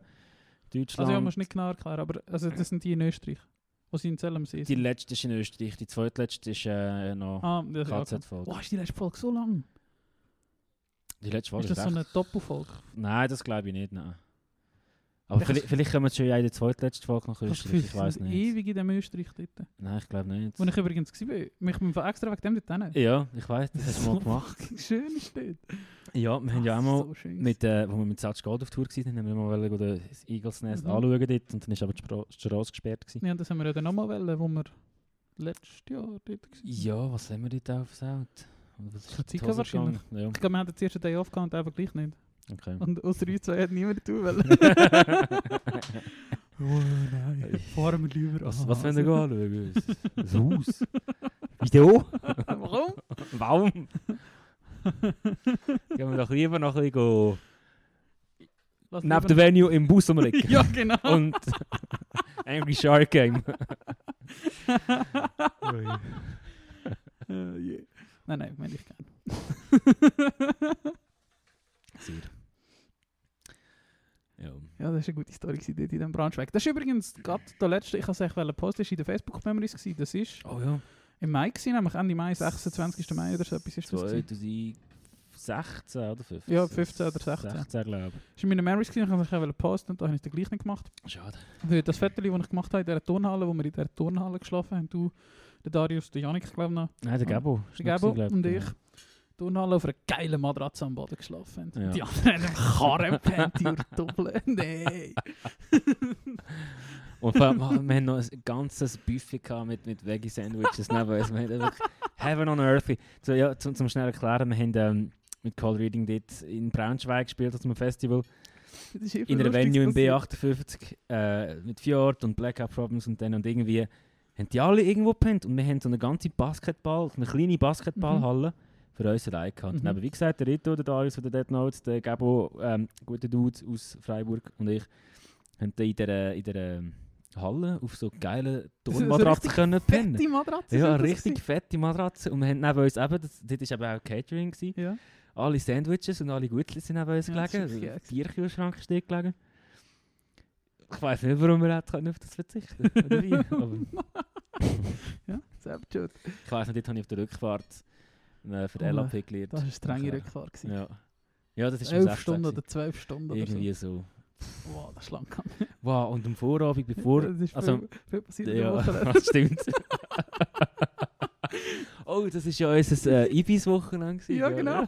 Deutschland, Also ja, musst nicht genau erklären, aber also, das sind die in Österreich, wo sie in Zell am See die sind. letzte ist in Österreich, die zweitletzte ist äh, noch Ah, ja, okay. KZ-Folge. Oh, ist die letzte Folge so lang? Die letzte Folge ist das so eine Doppelfolge? Nein, das glaube ich nicht, nein. Aber Ich- vielleicht, vielleicht kommen wir schon in der zweitletzten Folge nach das Österreich, ich weiß nicht. ewig in dem Österreich dort. Nein, ich glaube nicht. Wo ich übrigens war, mich von extra wegen dem dort hin. Ja, ich weiß, das hast du mal gemacht. Schön ist dort. Ja, wir haben ja auch mal, So mit, äh, wo wir mit Satch Gold auf Tour waren, haben wir mal das Eagles Nest Mhm. anschauen dort und dann ist aber die Straße gesperrt. Gewesen. Ja, das haben wir ja dann nochmal wollen, wo wir letztes Jahr dort waren. Ja, was haben wir dort aufgesaut? Was ist Für die Zika wahrscheinlich. Ja, Ich glaube, wir haben den ersten Day off gehabt und einfach gleich nicht. Okay. Und außer uns zwei hat niemand tun wollen. oh nein, fahren wir lieber was, was wollen wir anschauen? Das Haus? Wieso? Warum? Warum? Gehen wir doch lieber noch ein bisschen Lass neben der Venue im Bus rumliegen. Ja, genau. Und Angry Shark Game. Äh, yeah. Nein, nein, meine ich gerne. Sehr. Ja. Ja, das war eine gute Story dort in diesem Braunschweig. Das ist übrigens gerade der letzte, ich wollte es posten, das war in den Facebook-Memories. Das ist Oh ja. im Mai, gewesen, nämlich Ende Mai, 26. Mai oder so etwas ist das. gewesen. 2016 oder 15? Ja, 15 oder 16. 16, glaube Das war in meinen Memories, gewesen, ich wollte es posten und da habe ich es gleich nicht gemacht. ich. Schade. Weil Das Foto, das ich gemacht habe in dieser Turnhalle, wo wir in dieser Turnhalle geschlafen haben, du, der Darius, der Janik, glaube ich noch, Nein, der Ah, Gabo. der Gabo und glaub ich, Turnhalle auf einer geilen Matratze am Boden geschlafen. Ja. Die anderen haben im Karren gepennt. Nein. Und vor allem, wir haben noch ein ganzes Buffet mit, mit Veggie-Sandwiches neben uns. Wir haben einfach Heaven on Earth. So, ja, zum, zum schnell erklären, wir haben ähm, mit Call Reading dort in Braunschweig gespielt, auf einem Festival. In einer Venue im passiert. B58 äh, mit Fjord und Blackout Problems und dann und irgendwie haben die alle irgendwo gepennt und wir haben so eine ganze Basketball, eine kleine Basketballhalle für uns allein gehabt. Mhm. eben, wie gesagt, der Rito, der Darius von der Dead Notes, der Gabo, ähm, guter Dude aus Freiburg und ich, haben in dieser, in dieser Halle auf so geilen So- so können pennen. Fette Matratze. Ja, richtig fette Matratze. Und wir haben neben uns eben, das, dort war eben auch Catering. Gewesen. gewesen. Ja. Alle Sandwiches und alle Gutli sind neben uns Ja, gelegen. ist Also, Bierkühlschrank steht gelegen. Ich weiß nicht, warum wir auf das verzichten? Aber ja, selber schuld. ich weiß nicht, dort habe ich auf der Rückfahrt äh, für die Oh, LAP gelernt. Das war eine strenge. Rückfahrt. gewesen. Ja. ja, das ist Elf 16 Stunden gewesen. oder zwölf Stunden oder Irgendwie so. so. Wow, das ist lang. Wow, und am Vorabend, bevor... das ist also, viel, viel passiert ja, Woche. das stimmt. oh, das war ja unser äh, Ibis-Wochenende. Ja, genau.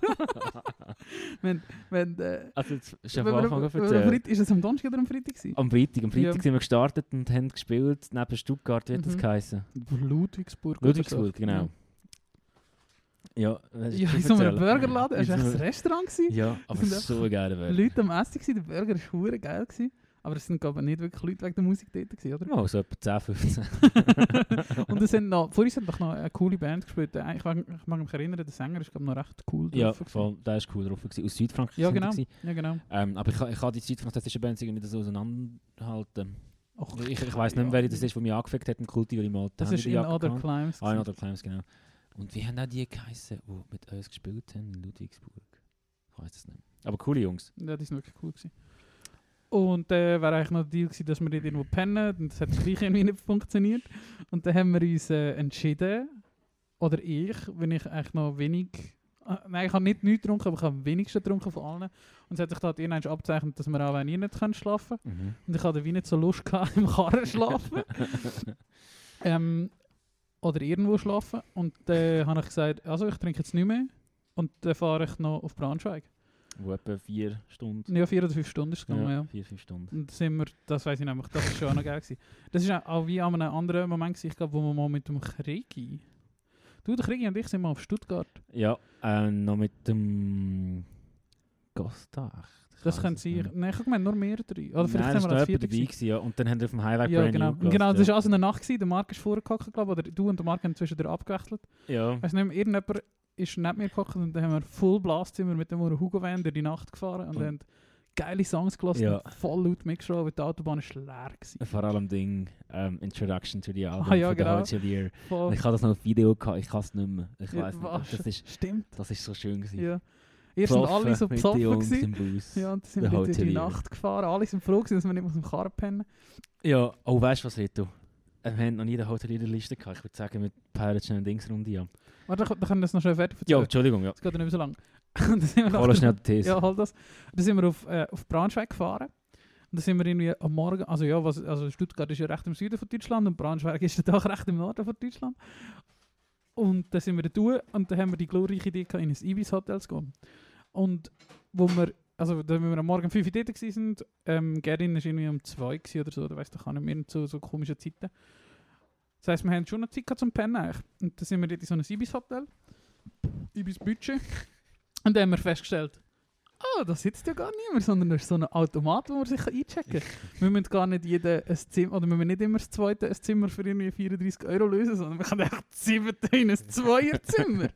wenn, wenn, äh, Also, das ist wir, Anfang am erzählt. Ist es am Donnerstag oder am Freitag gewesen? Am Freitag. Am Freitag Ja. sind wir gestartet und haben gespielt neben Stuttgart, wie hat das Mhm. geheißen? Ludwigsburg. Ludwigsburg, genau. Ja, Ja, in so einem? Burgerladen. Es war echt ein Restaurant. Gewesen. Ja, aber so ein geiler Burger. Leute am Essen gewesen. Der Burger war hure geil. Gewesen. Aber es sind glaube ich nicht wirklich Leute wegen der Musik dort gewesen, oder? Oh, so etwa 10, 15. Und es sind noch, vor uns hat noch eine coole Band gespielt. Äh, Ich mag, ich mag mich erinnern, der Sänger ist glaube noch recht cool ja, drauf gewesen. voll, der war cool drauf. Gewesen. Aus Südfrankreich Ja, genau. Ja, genau. Ähm, aber ich, ich kann die südfranzösischen Bands irgendwie nicht so auseinanderhalten. Ach, Ich, ich weiss nicht mehr, wer das ist, der mich angefickt hat im Kulti, weil ich mal Das ist in Other. Climbs. Ah, in. Other Climbs, genau. Und wie haben auch die geheißen, die mit uns gespielt haben in Ludwigsburg? Ich weiß es nicht. Aber coole Jungs. Ja, die sind wirklich cool gewesen. Und äh, wäre eigentlich noch der Deal gewesen, dass wir nicht irgendwo pennen. Und das hat gleich irgendwie nicht funktioniert. Und dann haben wir uns äh, entschieden, oder ich, wenn ich eigentlich noch wenig Äh, Nein, ich habe nicht nichts getrunken, aber ich habe am wenigsten getrunken von allen. Und es hat sich halt irgendwann abgezeichnet, dass wir auch wenn ihr nicht können schlafen Mhm. Und ich hatte wie nicht so Lust gehabt, im Karren schlafen. ähm, oder irgendwo schlafen. Und dann habe ich gesagt, also ich trinke jetzt nicht mehr. Und dann fahre ich noch auf Braunschweig. Wo etwa vier Stunden. Ja, vier oder fünf Stunden ist es gegangen, ja. Vier, fünf Stunden. Und sind wir, das weiß ich nämlich, das war schon auch noch geil. Gewesen. Das war auch wie an einem anderen Moment, gewesen, ich glaube, wo wir mal mit dem Krigi. Du, der Krigi und ich sind mal auf Stuttgart. Ja, äh, noch mit dem Gostach. Das könnte sein. Nein, ich gemeint, nur mehr drei. Oder vielleicht Nein, sind wir als vierte dabei gewesen. ja. Und dann haben wir auf dem Highway Ja, Brand genau. New Und genau, gelassen, das war also eine Nacht, gewesen. der Marc ist vorgehockt, glaube ich, oder du und der Marc haben zwischendurch abgewechselt. Ja. Weißt du nicht, mehr, irgendjemand ist neben mir gehockt und dann haben wir Full Blast sind wir mit dem Hugo Van die Nacht gefahren und Und- haben geile Songs gelassen Ja. voll laut mitgeschrieben, weil die Autobahn ist leer gewesen. Vor allem Ding, ähm, Introduction to the Album Ah, ja, von genau. der. Voll. Ich habe das noch auf Video gehabt, ich kann es nicht mehr. Ich Ja, weiß nicht. Das ist, Stimmt, das ist so schön gewesen. ja. Erst sind alle so besoffen gewesen. Ja, und sind wir durch die. Nacht gefahren. Alle sind froh gewesen, dass wir nicht aus dem Karren pennen. Ja, oh, weißt du was, Rito? Äh, Wir haben noch nie den Hotelier-Liste gehabt. Ich würde sagen, mit Pirates schnell eine Dingsrunde ja. Warte, dann können wir das noch schnell fertig Ja, erzählen. Entschuldigung, ja. Das geht ja nicht mehr so lang. Wir nachher- schnell die These. Ja, halt das. Dann sind wir auf, äh, auf Braunschweig gefahren. Und dann sind wir irgendwie am Morgen, also ja, was, also Stuttgart ist ja recht im Süden von Deutschland und Braunschweig ist dann doch recht im Norden von Deutschland. Und dann sind wir da und dann haben wir die glorreiche Idee gehabt, in ein Ibis-Hotel zu gehen. Und wo wir, also da wir am Morgen um 5 Uhr dort waren, ähm, Gerin war irgendwie um 2 gewesen oder so, oder weiss auch nicht mehr, zu so komischen Zeiten. Das heisst, wir haben schon noch Zeit gehabt zum Pennen eigentlich. Und dann sind wir dort in so ein Ibis-Hotel, Ibis-Budget. Und dann haben wir festgestellt, ah, da sitzt ja gar niemand, sondern da ist so ein Automat, wo man sich einchecken kann. wir müssen gar nicht jeder ein Zimmer, oder wir müssen nicht immer das zweite ein Zimmer für irgendwie 34 Euro lösen, sondern wir können echt das siebte in ein Zweierzimmer.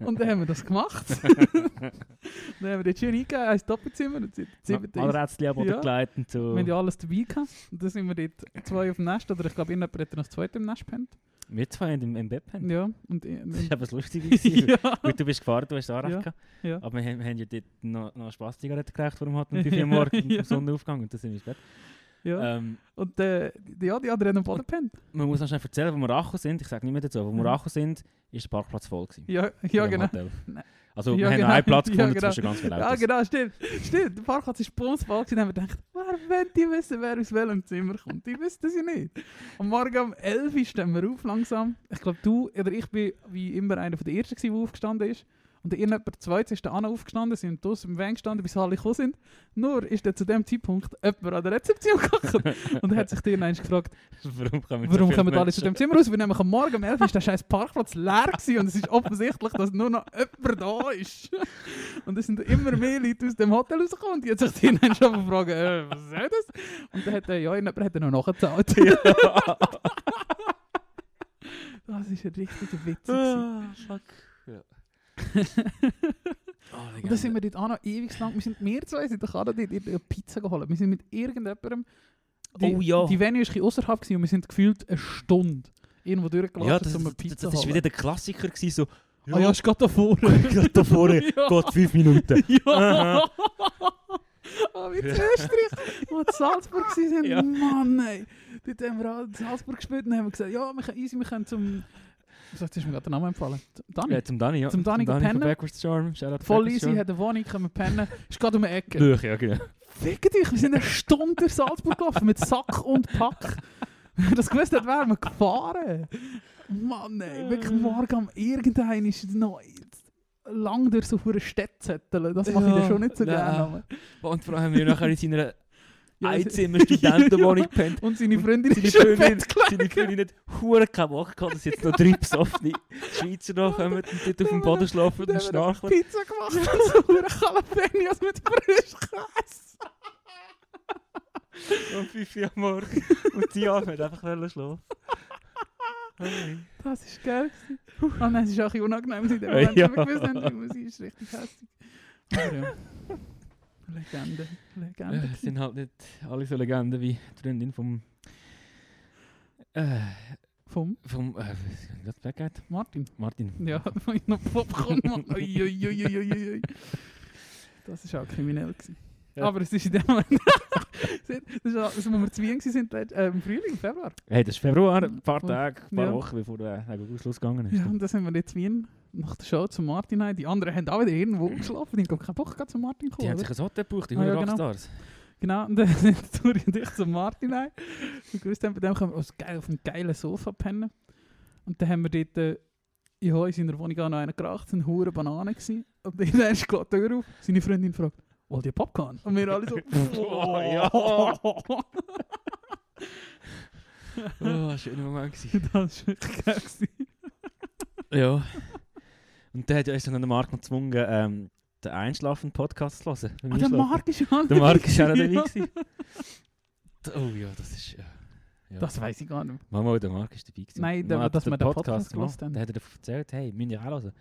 Und dann haben wir das gemacht. dann haben wir dort schön eingegeben, ein Doppelzimmer siebte Alle ist Rätsel am Boden Ja. gelegt und so. wir haben ja alles dabei gehabt. Und dann sind wir dort zwei auf dem Nest, oder ich glaube, irgendjemand hat noch das zweite im Nest gepennt. Wir zwei haben im, im Bett gepennt. Ja, und, Das und, war eben das Lustige. gewesen. ja. Gut, du bist gefahren, du hast auch recht Ja. gehabt. Ja. Aber wir, haben- wir haben ja dort noch, noch eine Spaßzigarette gekriegt, dem hatten um 5 Uhr morgens Ja. ja. Sonnenaufgang und dann sind wir Bett. ja. Ähm, Und äh, die- ja, die anderen haben am Boden gepennt. man muss noch schnell erzählen, wo wir angekommen sind. Ich sage nicht mehr dazu, wo wir Mhm. angekommen sind, ist der Parkplatz voll gewesen. Ja, ja genau. Nein. Also Ja, wir haben genau. noch einen Platz Ja, gefunden genau. zwischen ganz vielen Ja, Autos. genau, stimmt. Stimmt, der Parkplatz ist bumsvoll gewesen. Dann haben wir gedacht, wer wollte die wissen, wer aus welchem Zimmer kommt? Die wissen das ja nicht. Am Morgen um 11 Uhr stehen wir auf langsam. Ich glaube, du oder ich bin wie immer einer von der Ersten, der aufgestanden ist. Und irgendjemand der Zweite ist dann aufgestanden, sind draussen im Van gestanden, bis alle gekommen sind. Nur ist dann zu dem Zeitpunkt jemand an der Rezeption gekommen und hat sich dir gefragt, Warum kommen Warum so kommen alle zu dem Menschen? Zimmer raus? Weil nämlich am Morgen um 11 Uhr ist der scheiß Parkplatz leer gewesen und es ist offensichtlich, dass nur noch jemand da ist. Und es sind immer mehr Leute aus dem Hotel rausgekommen und die hat sich die dann schon gefragt, äh, was soll das? Und dann hat er, ja, jemand hat er noch nachgezahlt. Das ist ein richtiger Witz. Ah, fuck. Ja. Oh, Und dann sind wir dort auch noch ewig lang, wir sind, wir zwei sind doch auch dort eine Pizza geholt. Wir sind mit irgendjemandem, die, Oh ja. die Venue war außerhalb und wir sind gefühlt eine Stunde irgendwo durchgelaufen, ja, das, um eine Pizza das, zu das ist holen. wieder der Klassiker gewesen, so Ah ja, ist gerade da vorne. gerade da vorne, Ja. Gott, fünf Minuten. Ja! Ah, wie in Österreich, wo wir in Salzburg waren. Ja. Mann, ey. Dort haben wir auch in Salzburg gespielt und haben gesagt, ja, wir können easy, wir können zum... Was ist mir gerade der Name empfallen? Dani. Ja, zum Dani, ja. Zum Dani von pennen. Backwards Charm. Shoutout Voll Backwards easy, Charm. hat eine Wohnung, können wir pennen. Ist gerade um die Ecke. Lüch, ja, genau. Fick dich, wir sind eine Stunde durch Salzburg gelaufen mit Sack und Pack. Wenn das gewusst hätten, wären wir gefahren. Mann, ey, wirklich morgen am irgendein ist noch lang durch so eine Städte zetteln. Das mache ich Ja, dir schon nicht so gerne. Und vor allem haben wir nachher in seiner Ja, Einzimmer-Studentenwohnung ja. gepennt. Und seine Freundin Seine ist Freundin, seine Freundin hat hure keine Bock gehabt, dass jetzt noch drei besoffene Schweizer noch kommen und dort auf dem Boden schlafen und haben schnarchen. Pizza gemacht und eine Jalapenos mit Frischkäse. Um 5 Uhr am Morgen. Und die Arme hat einfach schlafen. Hey. Das ist geil. Ah nein, es ist auch ein bisschen unangenehm in dem Moment, ja. wir gewusst haben, die Musik ist richtig hässlich. Aber ja. Legende, Legende. Äh, Es sind halt nicht alle so Legenden wie die Freundin vom... Äh, Vom vom... Äh, wie das weggeht? Martin. Martin. Ja, ich noch Popcorn mache. Ui, ui, ui, ui, ui, ui. Das war auch kriminell. Gewesen. Ja. Aber es ist in dem Moment... das also, wo wir zu Wien waren, äh, im Frühling, Februar. Hey, das ist Februar, ein paar Tage, ein paar ja. Wochen bevor der August losgegangen ist. Ja, und dann sind wir jetzt in Wien nach der Show zum Martin. Die anderen haben auch wieder irgendwo geschlafen. Die haben keinen Bock zum Martin zu Die haben kommen. sich ein Hotel gebucht, die Ah, ja, genau. Rockstars. Genau, und dann und ich zum Martin heim. Und gewusst haben, bei dem können wir geil auf einem geilen Sofa pennen. Und dann haben wir dort äh, ja, in seiner Wohnung auch noch einen geraucht, es waren hure Bananen. Gewesen. Und dann ist die Tür auf, seine Freundin fragt, wollt ihr Popcorn? Und wir alle so, Oh, ja. Oh, schöner Moment gewesen. das war wirklich geil. Gewesen. Ja. Und dann hat uns dann der Marc noch gezwungen, ähm, den Einschlafen-Podcast zu hören. Ah, der Einschlafen. Marc ist ja auch Der Marc ist auch noch Ja. dabei gewesen. Oh ja, das ist... Ja. Ja. Das weiß ich gar nicht. Mal, der Marc ist dabei gewesen. Nein, der- dass der wir den Podcast gemacht. haben. Der hat er davon erzählt, hey, müssen ja auch hören.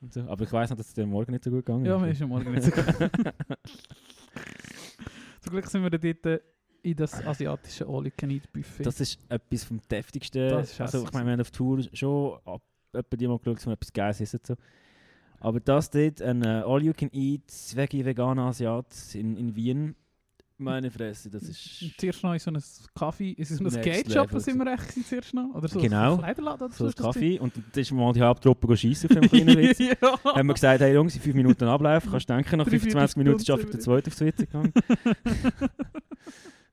Und so. Aber ich weiss noch, dass es dir morgen nicht so gut gegangen Ja, ist. mir ist am Morgen nicht so gut. Zum Glück sind wir dann dort äh, in das asiatische All-You-Can-Eat-Buffet. Das ist etwas vom deftigsten. Das ist also, ich meine, wir haben auf Tour schon ab, etwa die mal geschaut, dass wir etwas Geiles essen. So. Aber das dort, ein äh, All-You-Can-Eat, Veggie, Veganer Asiat in, in Wien, meine Fresse, das ist Zuerst noch in so einem Kaffee, ist es so ein Skate-Shop, sind wir echt zuerst noch? Oder so Genau. oder so ein Kaffee. Und dann ist mal die Haupttruppe schießen auf dem kleinen Witz. ja. haben wir gesagt, hey Jungs, in 5 Minuten Ablauf, kannst du denken, nach Drei 25 Minuten Viertelstunde schafft der zweite aufs Twitter gegangen.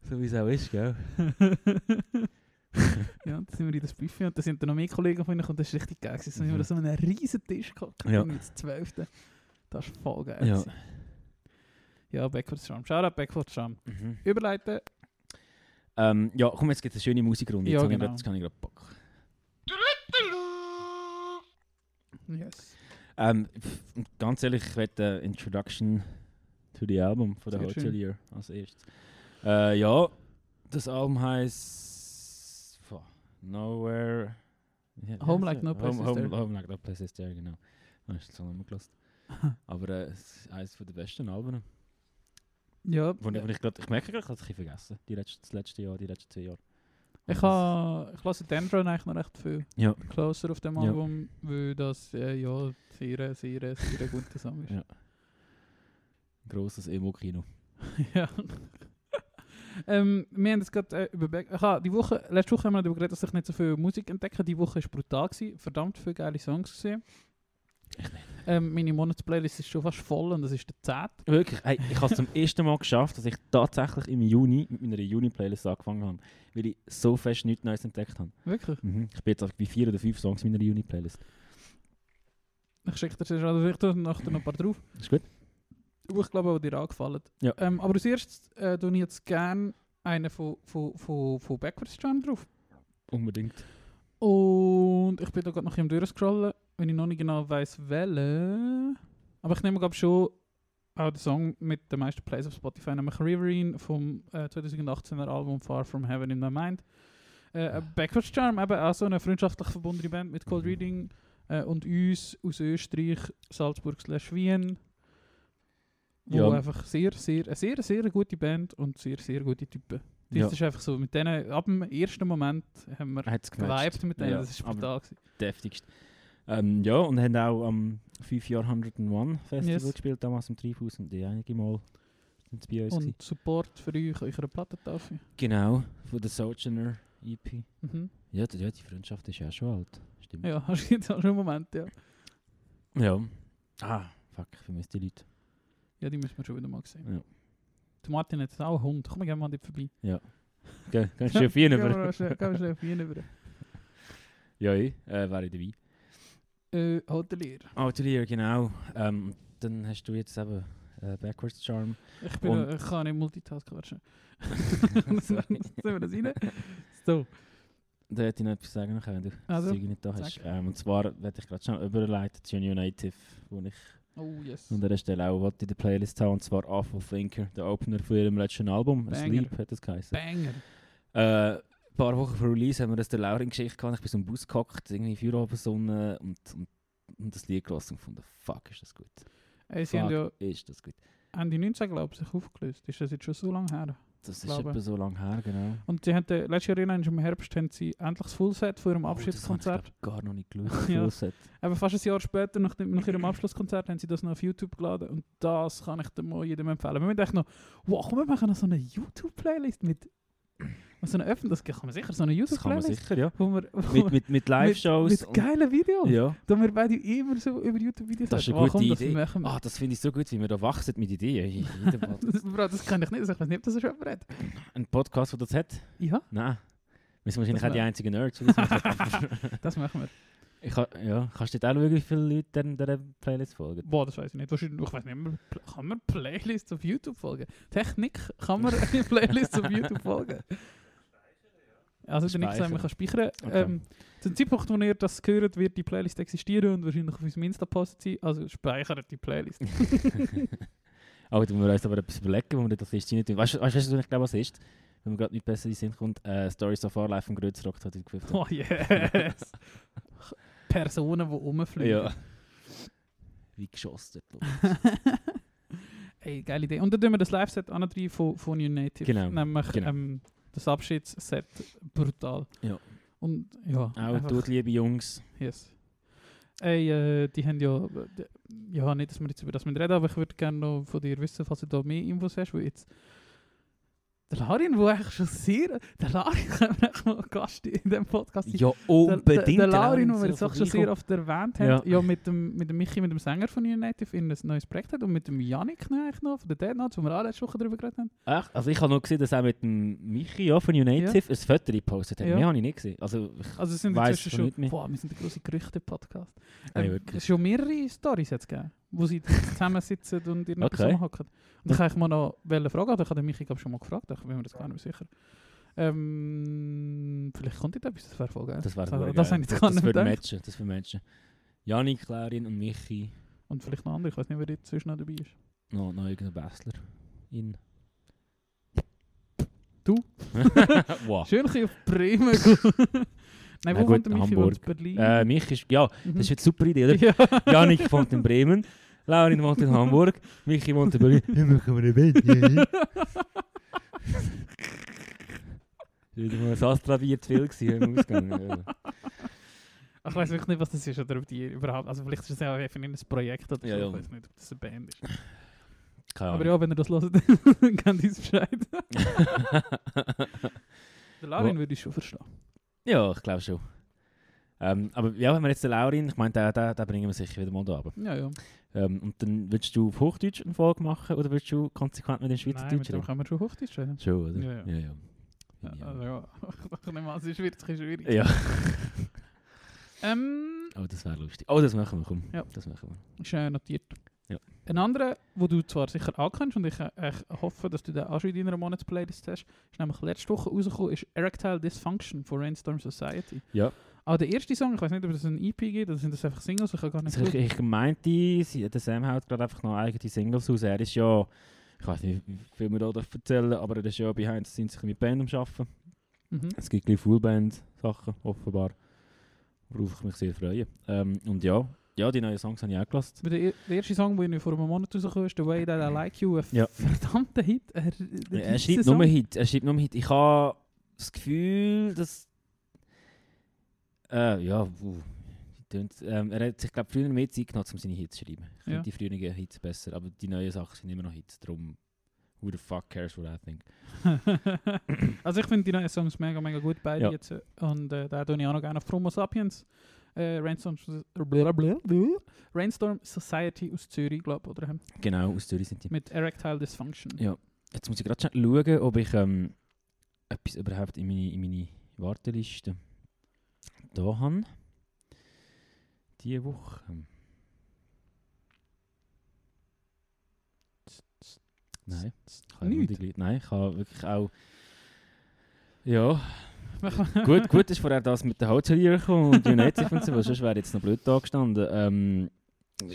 so wie es auch ist, gell? ja, dann sind wir in das Buffet und da sind dann noch mehr Kollegen von ihnen und das ist richtig geil. gewesen. Dann sind wir Mhm. an so einem riesen Tisch gehabt, Ja. ja. jetzt zwölfte. Das ist voll geil. Ja. Ja, Backwards Charm. Shoutout Backwards Charm. Mhm. Überleiten. Ähm, ja, komm, jetzt gibt es eine schöne Musikrunde. Ja, jetzt, habe ich genau. grad- jetzt kann ich gerade Bock. Yes. Ähm, ganz ehrlich, ich werde Introduction to the Album von der Hotel. Year als erstes. Äh, ja, das Album heißt Nowhere. Wie Home Like? No Place home, Is home, There. Home Like No Place Is There, genau. Hast du das noch nicht gelassen? Aber äh, es ist eines der besten Alben. Ja, Wo wo ich, grad, ich merke gerade, ich habe es vergessen. Die letzte, das letzte Jahr, die letzten zwei Jahre. ich, ha, ich lasse Dendron eigentlich noch recht viel Ja. closer auf dem Ja. Album, weil das äh, ja sehr, sehr, sehr guter Song ist. Ja. Grosses Emo-Kino. ja. Ähm, wir haben jetzt gerade äh, über Back ich ha, die Woche, letzte Woche haben wir darüber geredet, dass ich nicht so viel Musik entdecke. Die Woche war brutal. Gewesen. Verdammt viele geile Songs gesehen. Ähm, meine Monatsplaylist ist schon fast voll und das ist der 10. Wirklich, hey, ich habe es zum ersten Mal geschafft, dass ich tatsächlich im Juni mit meiner Juni-Playlist angefangen habe, weil ich so fest nichts Neues entdeckt habe. Wirklich? Mhm. Ich bin jetzt auf wie vier oder fünf Songs in meiner Juni-Playlist. Ich schicke dir zuerst also ich tue nachher noch ein paar drauf. Ist gut? Ich glaube, die dir angefallen. Ja. Ähm, aber als erstes äh, tue ich jetzt gerne einen von, von, von, von Backwards Jam drauf. Unbedingt. Und ich bin da gerade noch im Durchscrollen, wenn ich noch nicht genau weiß, welche. Aber ich nehme glaube schon auch den Song mit den meisten Plays auf Spotify, nämlich Riverine vom äh, 2018er Album Far From Heaven in My Mind. Äh, Backwards Charm, eben auch so eine freundschaftlich verbundene Band mit Cold Mhm. Reading äh, und uns aus Österreich, Salzburg slash Wien. Wo Ja. einfach sehr, sehr, eine sehr, sehr gute Band und sehr, sehr gute Typen. Das Ja. ist einfach so, mit denen, ab dem ersten Moment haben wir Hat es gewiped mit denen, Ja, das ist brutal gewesen. deftigst. Ähm, ja, und haben auch am 5 Jahr 101 Festival Yes. gespielt, damals im Treibhaus und die einige Mal sind bei uns. gewesen. Und Support für euch, eure Plattentafel. Genau, von der Sojourner EP. Mhm. Ja, die, ja, die Freundschaft ist ja schon alt. Stimmt. Ja, hast du jetzt auch schon einen Moment, ja. Ja. Ah, fuck, ich vermisse die Leute. Ja, die müssen wir schon wieder mal sehen. Ja. Der Martin hat auch einen Hund, komm gerne mal dort vorbei. Geh, gehst du auf ihn Gehen wir über? gehen wir schnell auf ihn über. Ja, ich äh, wäre dabei. Äh, Hotelier. Hotelier, genau. Ähm, dann hast du jetzt eben äh, Backwards Charm. Ich, bin, Und- ich kann nicht Multitasken quatschen. Sorry. Sollen wir das rein? So. Da hätte ich noch etwas sagen können, wenn du Also, das Zeug nicht da hast. Ähm, und zwar werde ich gerade schnell überleiten zu Native, wo ich Oh, yes. an dieser Stelle auch wollte in der Playlist haben, und zwar Awful Thinker, der Opener von ihrem letzten Album, Banger. Sleep hat das geheißen. Banger. Äh, ein paar Wochen vor Release haben wir das der Laurin-Geschichte gehabt. Ich bin so im Bus gehockt, irgendwie Feierabend-Sonne und, und, und das Lied gelassen und gefunden, fuck, ist das gut. Ey, sie haben Fuck, ja ist das gut. Ende 19, glaube ich, sich aufgelöst. Ist das jetzt schon so lange her? Das ist Glaube. etwa so lange her, genau. Und sie haben, äh, letztes Jahr erinnern, im Herbst haben sie endlich das Fullset von ihrem Oh, das habe Abschiedskonzert. ich gar noch nicht geschaut. Ja. Fullset. Aber fast ein Jahr später, nach, dem, nach ihrem Abschlusskonzert, haben sie das noch auf YouTube geladen. Und das kann ich mal jedem empfehlen. Wir müssen echt noch, wow, komm, wir machen noch so eine YouTube-Playlist mit Was so eine öffentlich, das kann man sicher, so eine Das kann man sicher, ja. Wo wir, wo Mit, mit, mit Live-Shows. Mit, und- mit geilen Videos. Ja. Da wir beide immer so über YouTube-Videos Das ist eine. Oh, gute komm, das Idee. machen wir. Ah, das finde ich so gut, wie wir da wachsen mit Ideen. Podcast. Bro, das kann ich nicht. Also ich weiß nicht, ob das schon jemand hat. Ein Podcast, der das hat? Ja, Nein. Wir sind wahrscheinlich Das auch die einzigen Nerds. das machen. das wir. ich kann, ja, kannst du dir auch schauen, wie viele Leute dieser- dieser Playlist folgen? Boah, das weiß ich nicht. Wahrscheinlich, ich weiß nicht, mehr, kann man Playlists auf YouTube folgen? Technik, kann man eine Playlist auf YouTube folgen? Also Nick sagt, man kann speichern. Okay. Ähm, zum Zeitpunkt, wo ihr das hört, wird die Playlist existieren und wahrscheinlich auf unserem Insta-Post sein. Also speichert die Playlist. Aber du musst uns aber etwas überlegen, wo wir das ist nicht tun. Weißt du, weißt, du, was ich glaube, was ist? Wenn mir gerade nicht besser in den Sinn kommt, äh, Stories of Our Life von Grützrock 2015. Oh yes! Personen, die rumfliegen. Ja. Wie geschossen. Ey, geile Idee. Und dann tun wir das Live-Set an von, von New Native. Genau, Nämlich genau. Ähm, das Abschiedsset. Brutal. Ja. Und ja, Auch einfach- dort, liebe Jungs. Yes. Ey, äh, die haben ja, die- ja, nicht, dass wir jetzt über das reden, aber ich würde gerne noch von dir wissen, falls du da mehr Infos hast, weil jetzt der Larin, wo eigentlich schon sehr, der Larin können wir mal Gast in dem Podcast sein. Ja, Der, unbedingt. der, der Larin, den wir jetzt auch schon sehr oft erwähnt haben, Ja. ja, mit, dem, mit dem Michi, mit dem Sänger von New Native, in ein neues Projekt hat und mit dem Yannick noch, von der Dead Notes, wo wir auch letzte Woche darüber geredet haben. Echt? Also ich habe noch gesehen, dass er mit dem Michi ja, von United ein Foto gepostet hat. Ja. Mehr habe ich nicht gesehen. Also ich Also sind weiss inzwischen schon boah, wir sind der grosse Gerüchte-Podcast. Ähm, es schon mehrere Stories jetzt gegeben, wo sie zusammensitzen und irgendetwas Okay. rumhacken. Und ich ich mal noch welche Fragen, ich habe den Michi glaub, schon mal gefragt, ich bin mir das gar nicht mehr sicher. Ähm, vielleicht kommt etwas, das wäre voll geil. Das wäre das, das, das jetzt das, das würde matchen. Das würde matchen. Janik, Clarin und Michi. Und vielleicht noch andere, ich weiß nicht, wer dort zwischen noch dabei ist. Noch, noch irgendein Bastler. In. Du? wow. Schön auf Bremen. Nein, Na wo gut, Michi? Hamburg. Wohnt in Berlin? Äh, Michi ist, ja, Mhm. das ist eine super Idee, oder? ja. Janik wohnt in Bremen, Laurin wohnt in Hamburg, Michi wohnt in Berlin. Wir machen wir eine Band. Wieder mal ein Astra-Bier zu viel gewesen im Ausgang. Ja. Ich weiß wirklich nicht, was das ist oder ob die überhaupt. Also vielleicht ist es ja einfach ein Projekt oder so. Ja, ja. Ich weiß nicht, ob das eine Band ist. Keine Aber ja, wenn ihr das hört, dann kennt ihr es Bescheid. Der Larin Wo- würde ich schon verstehen. Ja, ich glaube schon. Ähm, aber ja, wenn wir jetzt den Laurin, ich meine, den, den, den bringen wir sicher wieder mal da runter. Ja, ja. Ähm, und dann würdest du auf Hochdeutsch eine Folge machen oder würdest du konsequent mit dem Nein, Schweizerdeutsch mit dem können wir schon Hochdeutsch reden. Schon, oder? Ja, ja. ja. ja. Ja, Ja. also ja, ich nehme an, es ist wirklich schwierig. Ja. Ähm, Oh, das wäre lustig. Oh, das machen wir, komm. Ja. Das machen wir. ist äh, notiert. Ja. Ein anderer, wo du zwar sicher auch kennst und ich, äh, ich hoffe, dass du den auch schon in deiner Monatsplaylist hast, ist nämlich letzte Woche rausgekommen, ist Erectile Dysfunction von Rainstorm Society. Ja. Auch der erste Song, ich weiß nicht, ob es ein EP gibt, oder sind das einfach Singles, ich kann gar nicht Also ich, ich meinte, der Sam haut gerade einfach noch eigene Singles aus. Er ist ja, ich weiß nicht, wie viel wir da erzählen aber er ist ja behind the scenes mit Band am Arbeiten. Mhm. Es gibt gleich Fullband-Sachen, offenbar. Worauf ich mich sehr freue. Ähm, und ja, ja, die neuen Songs habe ich auch gelassen. Der, der erste Song, der irgendwie vor einem Monat rausgekommen ist, The Way That I Like You, ein Ja. verdammter Hit. Er, der Er schreibt nur Hit. Er schreibt nur Hit. Ich habe das Gefühl, dass. Äh, ja, uh, ähm, er hat sich, glaube früher mehr Zeit genommen, um seine Hits zu schreiben. Ich Ja. finde die früheren Hits besser, aber die neuen Sachen sind immer noch Hits. Darum, who the fuck cares what I think? also ich finde die neuen Songs mega, mega gut, beide Ja. jetzt. Und äh, da tue ich auch noch gerne auf Promo Sapiens. Äh, Rainstorm, Rainstorm Society aus Zürich, glaube ich, oder? Genau, aus Zürich sind die. Mit Erectile Dysfunction. Ja. Jetzt muss ich gerade schauen, ob ich ähm, etwas überhaupt in meine, in meine Warteliste da habe. Diese Woche. Nein. Ich Nein, ich habe wirklich auch. Ja, gut, gut ist vorher das mit der Hotelier und United und so, weil sonst wäre jetzt noch blöd da gestanden. Ähm,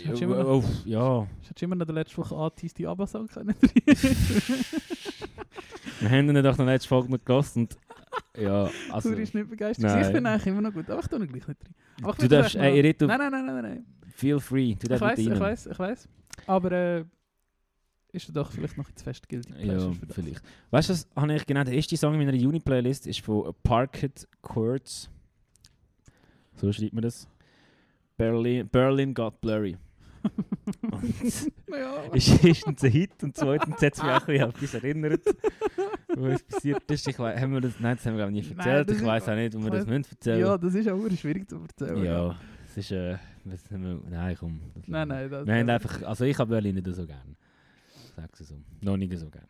Hast du immer noch- ja, Ich hätte immer noch der letzten Woche angeteased, die ABBA-Song können. wir haben ihn doch noch letzte Folge mit gelassen und ja, also. du bist nicht begeistert. Nein. Ich bin eigentlich immer noch gut, aber ich tue ihn gleich nicht rein. Ich Du darfst, noch- ey, Nein, nein, nein, nein, nein. feel free, du Ich darfst weiß, mit ich weiß, ich weiß. Aber äh, ist er doch vielleicht noch zu fest guilty Ja, pleasure für das. vielleicht. Weißt du, was habe ich genau der erste Song in meiner Juni-Playlist ist von Parkett Courts. So schreibt man das. Berlin, Berlin Got Blurry. Ja. ist erstens ein Hit und zweitens hat es mich auch ein bisschen erinnert. was passiert ist. Ich weiss, haben wir das, nein, das haben wir glaub ich, nie Nein, erzählt. das ich weiß auch nicht, ob wir das müssen erzählen Ja, das ist auch schwierig zu erzählen. Ja, es ist. Äh, wir, nein, komm. das Nein, nein. Das, Wir haben einfach, also ich habe Berlin nicht so gern. Sag's so. Noch nicht so gern.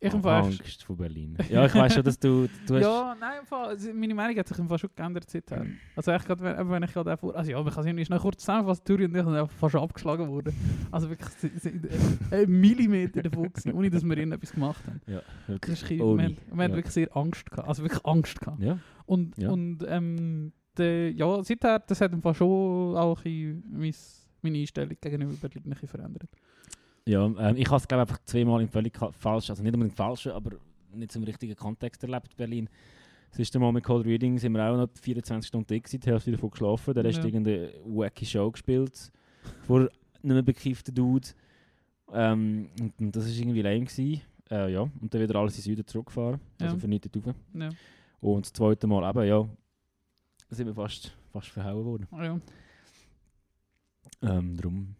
Ich Fall. Angst vor Berlin. Ja, ich weiß schon, dass du, du hast... Ja, nein, im Fall, also meine Meinung hat sich im Fall schon geändert seither. Also echt gerade, wenn, wenn ich gerade vor... Also ja, man kann es ja schnell kurz zusammenfassen, Thuri und ich sind einfach fast abgeschlagen worden. Also wirklich sie- sie- ein Millimeter davon gewesen, ohne dass wir irgendetwas gemacht haben. Ja, Das wirklich. ist, wir haben Ja. wirklich sehr Angst gehabt, also wirklich Angst gehabt. Ja, Und, Ja. und ähm, de, ja, seither, das hat im Fall schon auch ein bisschen mein, meine Einstellung gegenüber Berlin ein bisschen verändert. Ja ähm, ich habe es glaube einfach zweimal im völlig ka- falsch, also nicht unbedingt falschen, aber nicht zum richtigen Kontext erlebt, Berlin. Das erste Mal mit Cold Reading sind wir auch noch 24 Stunden da gewesen, die Hälfte davon geschlafen, der Rest Ja. irgendeine wacky Show gespielt, vor einem bekifften Dude. Ähm, und, und das war irgendwie lame. Gewesen. Äh, ja, und dann wieder alles in den Süden zurückgefahren, also Ja. vernichtet rauf. Ja. Und das zweite Mal eben, ja, sind wir fast, fast verhauen worden. Ja. Ähm, darum,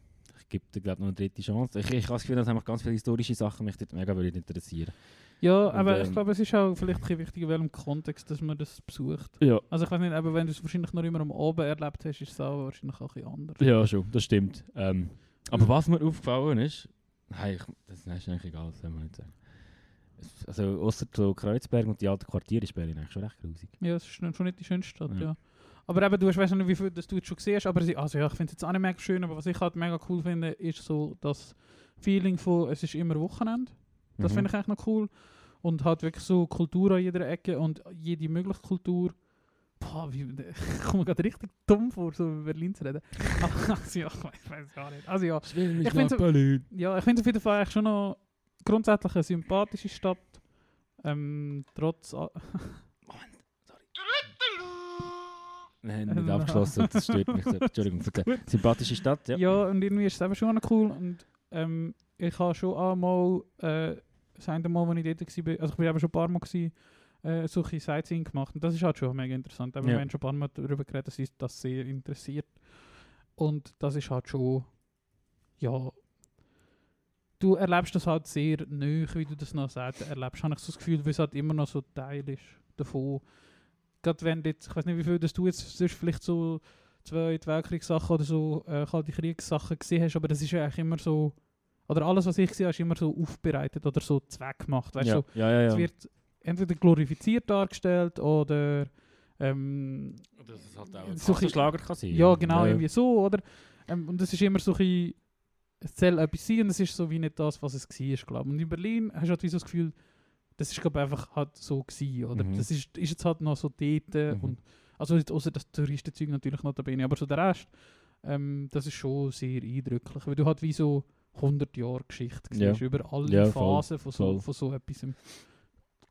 ich dir glaube noch eine dritte Chance. Ich, ich habe das Gefühl, dass einfach ganz viele historische Sachen mich dort mega würden interessieren. Ja, Und, aber ich ähm, glaube, es ist auch vielleicht ein wichtig, in welchem Kontext dass man das besucht. Ja. Also ich weiß nicht, aber wenn du es wahrscheinlich noch immer am Abend erlebt hast, ist es auch wahrscheinlich auch ein bisschen anders. Ja, schon, das stimmt. Ähm, aber was mir aufgefallen ist, nein, ich, das ist eigentlich egal, das soll man nicht sagen. Also, außer so Kreuzberg und die alten Quartiere ist Berlin eigentlich schon recht grusig. Ja, es ist schon schon nicht die schönste Stadt, ja. Ja. Aber eben, du weißt nicht, wie viel das du jetzt schon hast, aber sie, also ja, ich finde es jetzt auch nicht mega schön, aber was ich halt mega cool finde, ist so das Feeling von, es ist immer Wochenende. Das Mhm. finde ich eigentlich noch cool. Und halt wirklich so Kultur an jeder Ecke und jede mögliche Kultur. Boah, wie, ich komme mir gerade richtig dumm vor, so über Berlin zu reden. also ja, ich weiß, gar nicht. Also ja, Ich ja, finde es auf jeden Fall eigentlich schon noch grundsätzlich eine sympathische Stadt. Ähm, trotz... Wir haben nicht abgeschlossen, das stört mich. sehr. Entschuldigung, bitte. Sympathische Stadt, ja. Ja, und irgendwie ist es eben schon noch cool. Und ähm, ich habe schon einmal, äh, das eine Mal, als ich dort war, also ich bin eben schon ein paar Mal gewesen, äh, solche Sightseeing gemacht. Und das ist halt schon mega interessant. Aber Ja. wir haben schon ein paar Mal darüber geredet, dass uns das sehr interessiert. Und das ist halt schon, ja, du erlebst das halt sehr nöch, wie du das noch selten erlebst. Habe ich so das Gefühl, weil es halt immer noch so Teil ist davon. Gerade wenn du jetzt, ich weiß nicht, wie viel dass du jetzt sonst vielleicht so Zweite Weltkriegssachen oder so äh, kalte Kriegssachen gesehen hast, aber das ist ja eigentlich immer so, oder alles, was ich gesehen habe, ist immer so aufbereitet oder so zweckgemacht. Weißt du, ja, so, ja, ja, es ja. wird entweder glorifiziert dargestellt oder ähm, Dass es halt auch So ein Schlager kann sein. ja, genau, Ja, irgendwie so, oder? Ähm, und das ist immer so ein bisschen, es soll etwas sein und es ist so wie nicht das, was es war, glaube ich. Und in Berlin hast du halt wie so das Gefühl, das ist glaube einfach halt so gewesen, oder? Mhm. Das ist, ist jetzt halt noch so dort äh, Mhm. und, also außer das Touristenzeug natürlich noch dabei, aber so der Rest, ähm, das ist schon sehr eindrücklich, weil du halt wie so 100 Jahre Geschichte Ja. siehst, über alle Ja, voll, Phasen von, so, voll. von so etwas.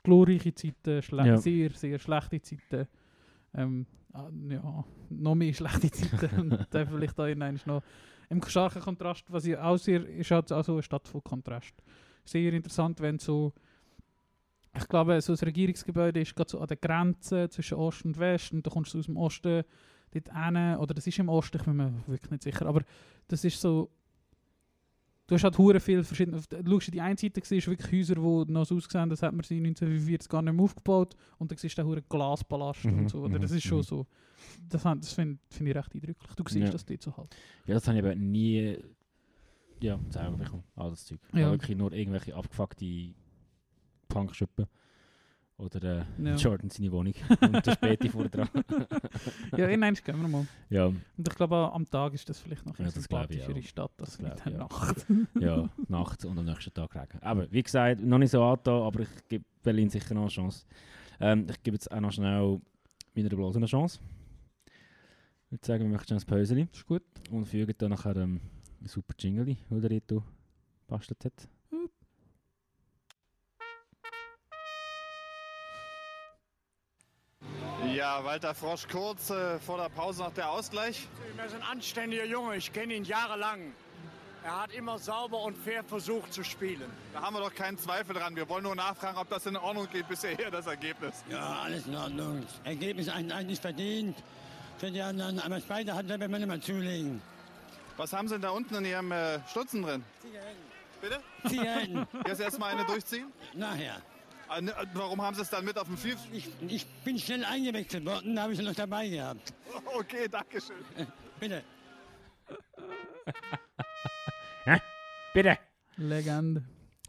Glorreiche Zeiten, Ja. sehr, sehr schlechte Zeiten. Ähm, ah, ja, noch mehr schlechte Zeiten und dann vielleicht auch irgendwann noch im starken Kontrast, was ich auch sehr, ist halt auch so eine Stadt von Kontrast. Sehr interessant, wenn so, ich glaube, so ein Regierungsgebäude ist gerade so an der Grenze zwischen Ost und West und da kommst du aus dem Osten dort hin, oder das ist im Osten, ich bin mir wirklich nicht sicher, aber das ist so, du hast halt hure viel verschiedene, du schaust, die eine Seite siehst du wirklich Häuser, die noch so aussehen, das hat man sie 1945 gar nicht mehr aufgebaut und dann siehst du auch hure Glaspalast Mhm, und so, oder mhm, das ist schon mhm. so, das, das finde find ich recht eindrücklich, du siehst Ja. das dort so halt. Ja, das habe ich aber nie ja, selber bekommen. All das Zeug. Ja. Wirklich nur irgendwelche abgefuckte Punkschuppen. Oder äh, Ja. Jordan seine Wohnung. Und der Späti vorne dran. Ja, irgendwann gehen wir mal. ja, Und ich glaube, am Tag ist das vielleicht noch Ja, eine sympathischere. Stadt als Das mit glaube der ich auch. Nacht. ja, nachts und am nächsten Tag Regen. Aber wie gesagt, noch nicht so angetan, aber ich gebe Berlin sicher noch eine Chance. Ähm, ich gebe jetzt auch noch schnell meiner Blase eine Chance. Ich würde sagen, wir machen schnell ein Päuschen ist gut. und fügen dann nachher ähm, ein super Jingle, den der Rito bastelt hat. Ja, Walter Frosch kurz äh, vor der Pause noch der Ausgleich. Er ist ein anständiger Junge, ich kenne ihn jahrelang. Er hat immer sauber und fair versucht zu spielen. Da haben wir doch keinen Zweifel dran. Wir wollen nur nachfragen, ob das in Ordnung geht bisher, das Ergebnis. Ja, alles in Ordnung. Ergebnis eigentlich verdient. Für die anderen, aber Zweite hat wir nicht mal zulegen. Was haben Sie denn da unten in Ihrem äh, Stutzen drin? Bitte? Ziehen, Jetzt erstmal eine durchziehen? nachher. Äh, ne, Warum haben Sie es dann mit auf dem Field? Ich, ich bin schnell eingewechselt worden, da habe ich noch dabei gehabt. Okay, danke schön. Bitte. Bitte. Legende.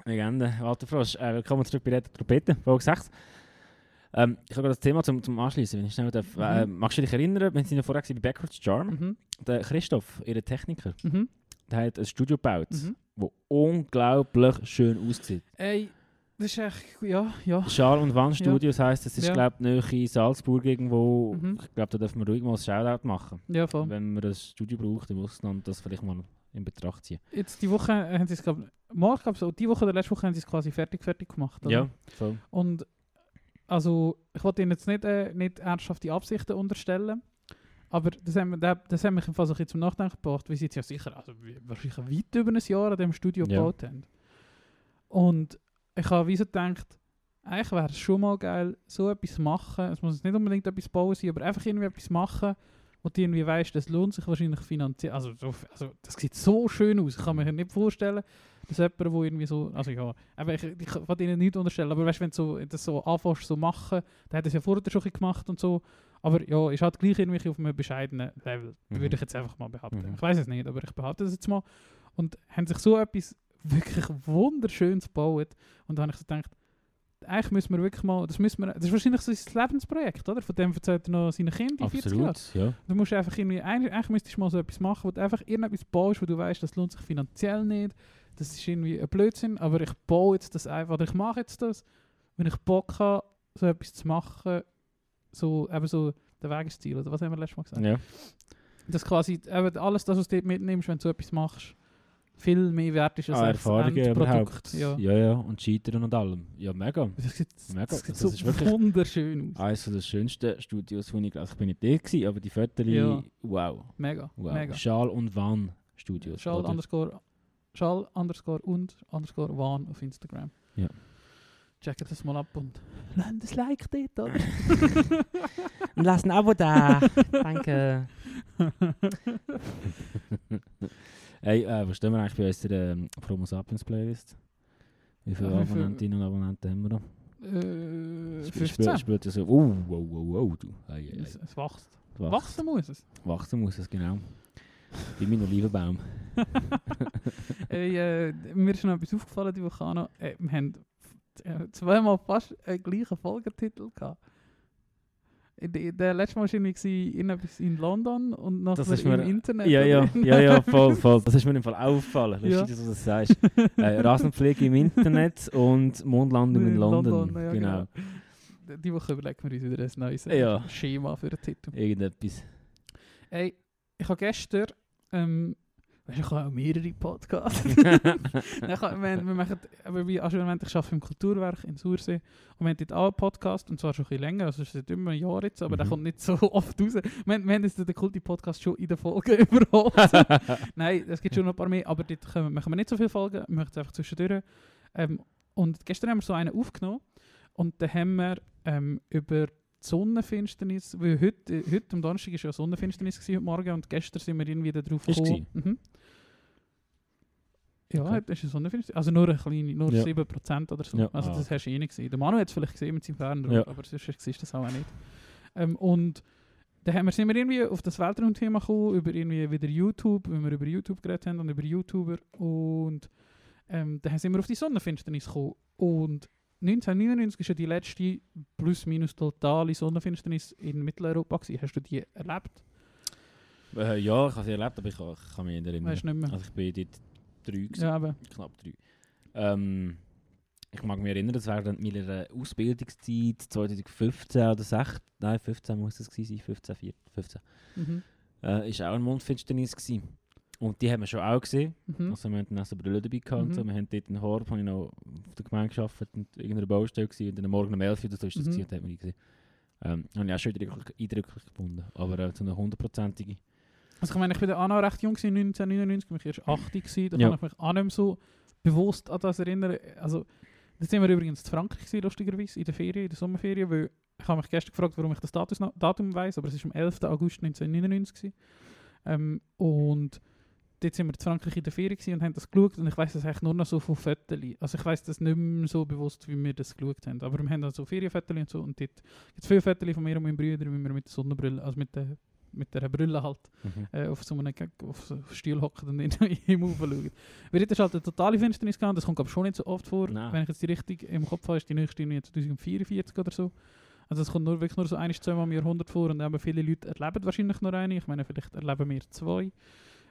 Legende, Walter Frosch. Äh, willkommen zurück bei der Trompete, Folge 6. Ähm, ich habe gerade das Thema zum, zum Anschließen, wenn ich schnell darf. Äh, magst du dich erinnern, wenn Sie vorher bei Backwards Charm, Mhm. der Christoph, ihr Techniker, Mhm. der hat ein Studio gebaut, Mhm. das unglaublich schön aussieht. Ey, das ist echt, ja, ja. Schal und Wand Studios heisst, das ist Ja. glaube ich in Salzburg irgendwo. Mhm. Ich glaube, da dürfen wir ruhig mal ein Shoutout machen. Ja, voll. Wenn man ein Studio braucht im Ausland, das vielleicht mal in Betracht ziehen. Jetzt die Woche haben sie es, glaub, mal, ich glaube so, die Woche oder letzte Woche haben sie es quasi fertig, fertig gemacht. oder? Ja, voll. Und also, ich wollte ihnen jetzt nicht, äh, nicht ernsthafte Absichten unterstellen, aber das haben, wir- das, hat mich im Fall so ein bisschen zum Nachdenken gebracht, weil sie jetzt ja sicher, also wahrscheinlich weit über ein Jahr an dem Studio Ja. gebaut haben. Und ich habe wie so gedacht, eigentlich wäre es schon mal geil, so etwas zu machen. Es muss nicht unbedingt etwas bauen sein, aber einfach irgendwie etwas machen, wo du irgendwie weißt, das lohnt sich wahrscheinlich finanziell. Also, so, also das sieht so schön aus. Ich kann mir nicht vorstellen, dass jemand, der irgendwie so, also ja, aber ich, ich will ihnen nicht unterstellen, aber weißt, wenn du so, das so anfängst so machen, dann hat er es ja vorher schon gemacht und so, aber ja, ist halt gleich irgendwie auf einem bescheidenen Level, Mhm. würde ich jetzt einfach mal behaupten. Mhm. Ich weiß es nicht, aber ich behaupte es jetzt mal. Und haben sich so etwas wirklich wunderschönes gebaut und da habe ich so gedacht, eigentlich müssen wir wirklich mal, das müssen wir, das ist wahrscheinlich so sein Lebensprojekt, oder? Von dem erzählt er noch seinen Kindern in 40 Jahren. Ja. Du musst einfach irgendwie, eigentlich, eigentlich müsstest du mal so etwas machen, wo du einfach irgendetwas baust, wo du weißt, das lohnt sich finanziell nicht. Das ist irgendwie ein Blödsinn, aber ich baue jetzt das einfach, oder ich mache jetzt das, wenn ich Bock habe, so etwas zu machen, so, eben so, der Weg ist Ziel, oder was haben wir letztes Mal gesagt? ja. Dass quasi eben alles das, was du dort mitnimmst, wenn du so etwas machst, viel mehr wert ist als Ah, das Erfahrungen überhaupt. Endprodukt. Ja. ja, ja, und Scheitern und allem. Ja, mega. Das sieht, Mega. das sieht Das so ist wirklich- wunderschön aus. Eines der schönsten Studios, wo ich, also ich bin nicht der gewesen, aber die Fotos, Ja. wow. Mega, wow. mega. Schal und Wann Studios. Schal oder? underscore, Schal underscore und underscore Wan auf Instagram. Ja. Checkt das mal ab und lasst ein Like dort, oder? Und lass ein Abo da. Danke. hey, äh, wo stehen wir eigentlich bei unserer ähm, Promo Sapiens Playlist? Wie viele wie viel- Abonnentinnen und Abonnenten haben wir da? äh, Spiel- 15. Spielt ja so, oh, wow, wow, wow, du. Ei, ei, ei. Es, es wächst. Wachs- Wachsen muss es. Wachsen muss es, genau. Wie mein Olivenbaum. Ey, äh, mir ist noch etwas aufgefallen, die noch. Äh, wir haben äh, zweimal fast einen gleichen Folgetitel gehabt. Der, letzte Mal war irgendetwas in London und nachher Das ist im mir- Internet. Ja, ja, ja, ja, voll, voll. Das ist mir im Fall aufgefallen. Lustig, Ja. dass du das sagst. äh, Rasenpflege im Internet und Mondlandung in In London. London, ja, genau. genau. Die Woche überlegen wir uns wieder ein neues Ja. äh, Schema für den Titel. Irgendetwas. Ey, ich habe gestern, ähm, weißt ich habe auch mehrere Podcasts. Habe- wir, wir machen, aber wie also, ich arbeite im Kulturwerk in Sursee und wir haben dort auch einen Podcast, und zwar schon ein bisschen länger, also es ist immer ein Jahr jetzt, aber der Mhm. kommt nicht so oft raus. Wir, wir haben jetzt den Kulti-Podcast schon in der Folge überholt. Nein, es gibt schon noch ein paar mehr, aber dort können, machen wir nicht so viele Folgen, wir machen es einfach zwischendurch. Ähm, und gestern haben wir so einen aufgenommen und dann haben wir ähm, über die Sonnenfinsternis, weil heute, heute am Donnerstag war ja Sonnenfinsternis gewesen, heute Morgen und gestern sind wir irgendwie darauf Ist gekommen. Mhm. Ja, Okay. heute ist eine Sonnenfinsternis. Also nur eine kleine, nur Ja. 7% oder so. Ja. Also Ah. das hast du eh nicht gesehen. Der Manu hat es vielleicht gesehen mit seinem Fernrohr, Ja. aber sonst siehst du das auch nicht. Ähm, und dann haben wir, sind wir irgendwie auf das Weltraumthema gekommen, über irgendwie wieder YouTube, weil wir über YouTube geredet haben und über YouTuber. Und ähm, dann sind wir auf die Sonnenfinsternis gekommen. Und 1999 ist ja die letzte plus minus totale Sonnenfinsternis in Mitteleuropa gewesen. Hast du die erlebt? Äh, ja, ich habe sie erlebt, aber ich, kann- ich kann mich nicht erinnern. Weißt du nicht mehr? Also ich bin dort drei, gewesen, Ja, knapp drei. Ähm, ich mag mich erinnern, das war dann meiner Ausbildungszeit 2015 oder 16, nein 15 muss es gewesen sein, 15, 14, 15. mhm. Äh, ist auch ein Mondfinsternis gewesen. Und die haben wir schon auch gesehen. Mhm. Also wir hatten dann so Brille dabei gehabt. und So. Mhm. Wir haben dort in Horb, habe ich noch auf der Gemeinde gearbeitet und in irgendeiner Baustelle gewesen. Und dann morgen um 11 Uhr oder so ist das Mhm. gewesen, und hat man die gesehen. Ähm, habe ich auch schon eindrücklich, eindrücklich gefunden. Aber äh, so eine hundertprozentige. Also ich meine, ich bin auch noch recht jung, gewesen, 1999, ich war erst 80, gewesen, da Ja. kann ich mich auch nicht mehr so bewusst an das erinnern. Also, da sind wir übrigens in Frankreich, gewesen, lustigerweise, in der Ferien, in der Sommerferien, weil ich habe mich gestern gefragt, warum ich das Datum, Datum weiss, aber es war am 11. August 1999. Gewesen. Ähm, und dort sind wir in Frankreich in der Ferien gewesen und haben das geschaut und ich weiß das eigentlich nur noch so von Fotos. Also ich weiß das nicht mehr so bewusst, wie wir das geschaut haben. Aber wir haben dann so Ferienfotos und so und dort gibt es viele Fotos von mir und meinem Bruder, wie wir mit der Sonnenbrille, also mit der, mit der Brille halt, Mhm. äh, auf so einem auf einem Stuhl hocken und in den Himmel schauen. Weil dort ist halt eine totale Finsternis gehabt, das kommt glaube schon nicht so oft vor. Nein. Wenn ich jetzt die richtig im Kopf habe, ist die nächste irgendwie 2044 oder so. Also es kommt nur, wirklich nur so ein, zweimal im Jahrhundert vor und eben viele Leute erleben wahrscheinlich nur eine. Ich meine, vielleicht erleben wir zwei.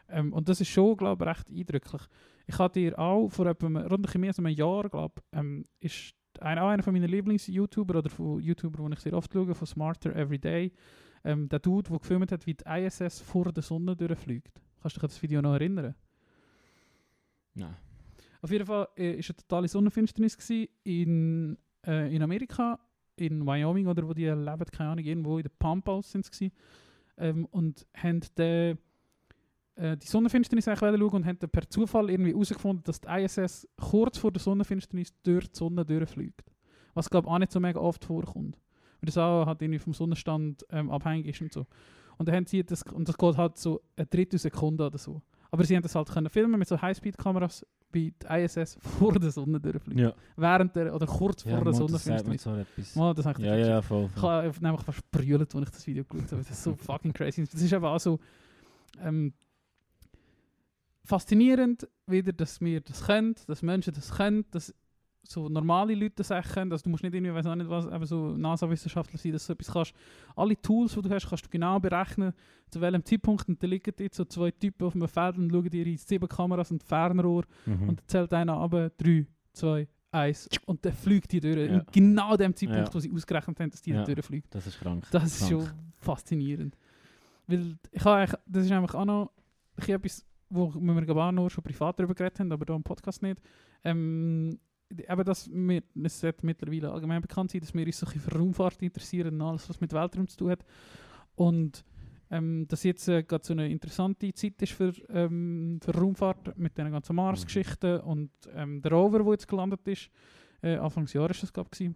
Ähm, und das ist schon, glaube ich, recht eindrücklich. Ich hatte dir auch vor etwa rund mehr als einem Jahr, glaube ähm, ist ein, auch einer von meinen Lieblings-YouTuber oder von YouTuber, die ich sehr oft schaue, von Smarter Everyday, ähm, der Dude, der gefilmt hat, wie die ISS vor der Sonne durchfliegt. Kannst du dich an das Video noch erinnern? Nein. Auf jeden Fall äh, ist eine totale Sonnenfinsternis gewesen in, äh, in Amerika, in Wyoming oder wo die leben, keine Ahnung, irgendwo in den Pampas sind sie ähm, und haben den, äh, die Sonnenfinsternis eigentlich schauen und haben per Zufall irgendwie herausgefunden, dass die ISS kurz vor der Sonnenfinsternis durch die Sonne durchfliegt. Was glaube ich auch nicht so mega oft vorkommt. Weil das auch halt irgendwie vom Sonnenstand ähm, abhängig ist und so. Und dann haben sie das, und das geht halt so eine dritte Sekunde oder so. Aber sie haben das halt können filmen mit so Highspeed-Kameras, wie die ISS vor der Sonne durchfliegt. Ja. Während der, oder kurz Ja, vor der mal, das sagt Sonnenfinsternis. so etwas. Mal, das Ja, ja, ja, voll. ich habe nämlich fast brüllt, als ich das Video geschaut habe. Das ist so fucking crazy. Das ist aber auch so ähm, faszinierend, wieder, dass wir das können, dass Menschen das können, dass so normale Leute das auch können. Also du musst nicht irgendwie, weiß auch nicht was, eben so NASA-Wissenschaftler sein, dass du etwas kannst. Alle Tools, die du hast, kannst du genau berechnen, zu welchem Zeitpunkt. Und da liegen jetzt so zwei Typen auf einem Feld und schauen dir in sieben Kameras und Fernrohr Mhm. und dann zählt einer ab, 3, 2, 1 und dann fliegt die durch. Ja. In genau dem Zeitpunkt, Ja. wo sie ausgerechnet haben, dass die Ja. durchfliegt. Das ist krank. Das ist Krank. schon faszinierend. Weil ich habe eigentlich, das ist einfach auch noch etwas, wo wir auch nur schon privat darüber geredet haben, aber hier im Podcast nicht. Ähm, eben, wir, es sollte mittlerweile allgemein bekannt sein, dass wir uns so ein für Raumfahrt interessieren und alles, was mit Weltraum zu tun hat. Und ähm, dass jetzt äh, gerade so eine interessante Zeit ist für, ähm, für Raumfahrt mit den ganzen Mars-Geschichten und ähm, der Rover, der jetzt gelandet ist, äh, Anfangs Jahr ist das glaube ich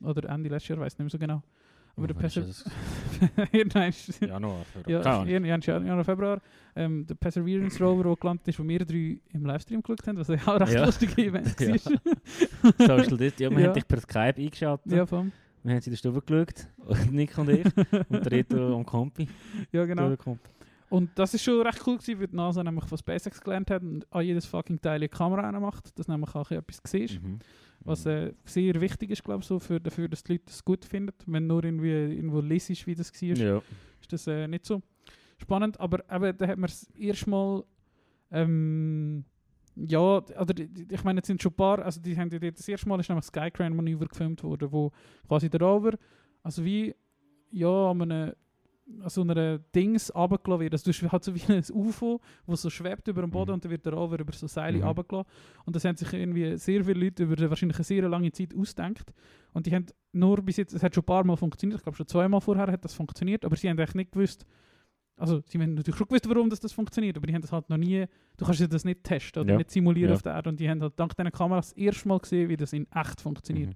oder Ende letztes Jahr, weiß nicht mehr so genau. Aber der ist das? Nein, ist- Januar. Februar. ja, Januar, Februar. Ähm, der Perseverance Rover, der gelandet ist, wo wir drei im Livestream geschaut haben, was ja auch ein recht Ja. lustige Event Ja. war. Social Dit. Ja, wir Ja. haben dich per Skype eingeschaltet. ja, vom, Wir haben sie in der Stube geschaut. Und Nick und ich. und der Reto am Kompi. ja, genau. Und das ist schon recht cool gewesen, weil die NASA nämlich von SpaceX gelernt hat und an jedes fucking Teil eine Kamera macht, dass nämlich auch etwas siehst. Mhm. Was äh, sehr wichtig ist, glaube ich, so für, dafür, dass die Leute das gut finden. Wenn nur irgendwie irgendwo lesest, wie das war, Ja. ist das äh, nicht so spannend. Aber eben, da hat man es erstmal. Ähm, ja, oder die- die- ich meine, es sind schon ein paar. Also, die haben dort das erste Mal ist nämlich das Skycrane-Manöver gefilmt worden, wo quasi der Rover, also wie ja, an einem an so einer Dings runtergelassen wird. Also, du hast halt so wie ein UFO, das so schwebt über dem Boden Mhm. und dann wird der Rover über so Seile Mhm. runtergelassen. Und das haben sich irgendwie sehr viele Leute über wahrscheinlich eine sehr lange Zeit ausgedacht. Und die haben nur bis jetzt, es hat schon ein paar Mal funktioniert, ich glaube schon zweimal vorher hat das funktioniert, aber sie haben eigentlich nicht gewusst, also sie haben natürlich schon gewusst, warum das, das funktioniert, aber die haben das halt noch nie, du kannst ja das nicht testen oder Ja. nicht simulieren Ja. auf der Erde und die haben halt dank diesen Kameras das erste Mal gesehen, wie das in echt funktioniert. Mhm.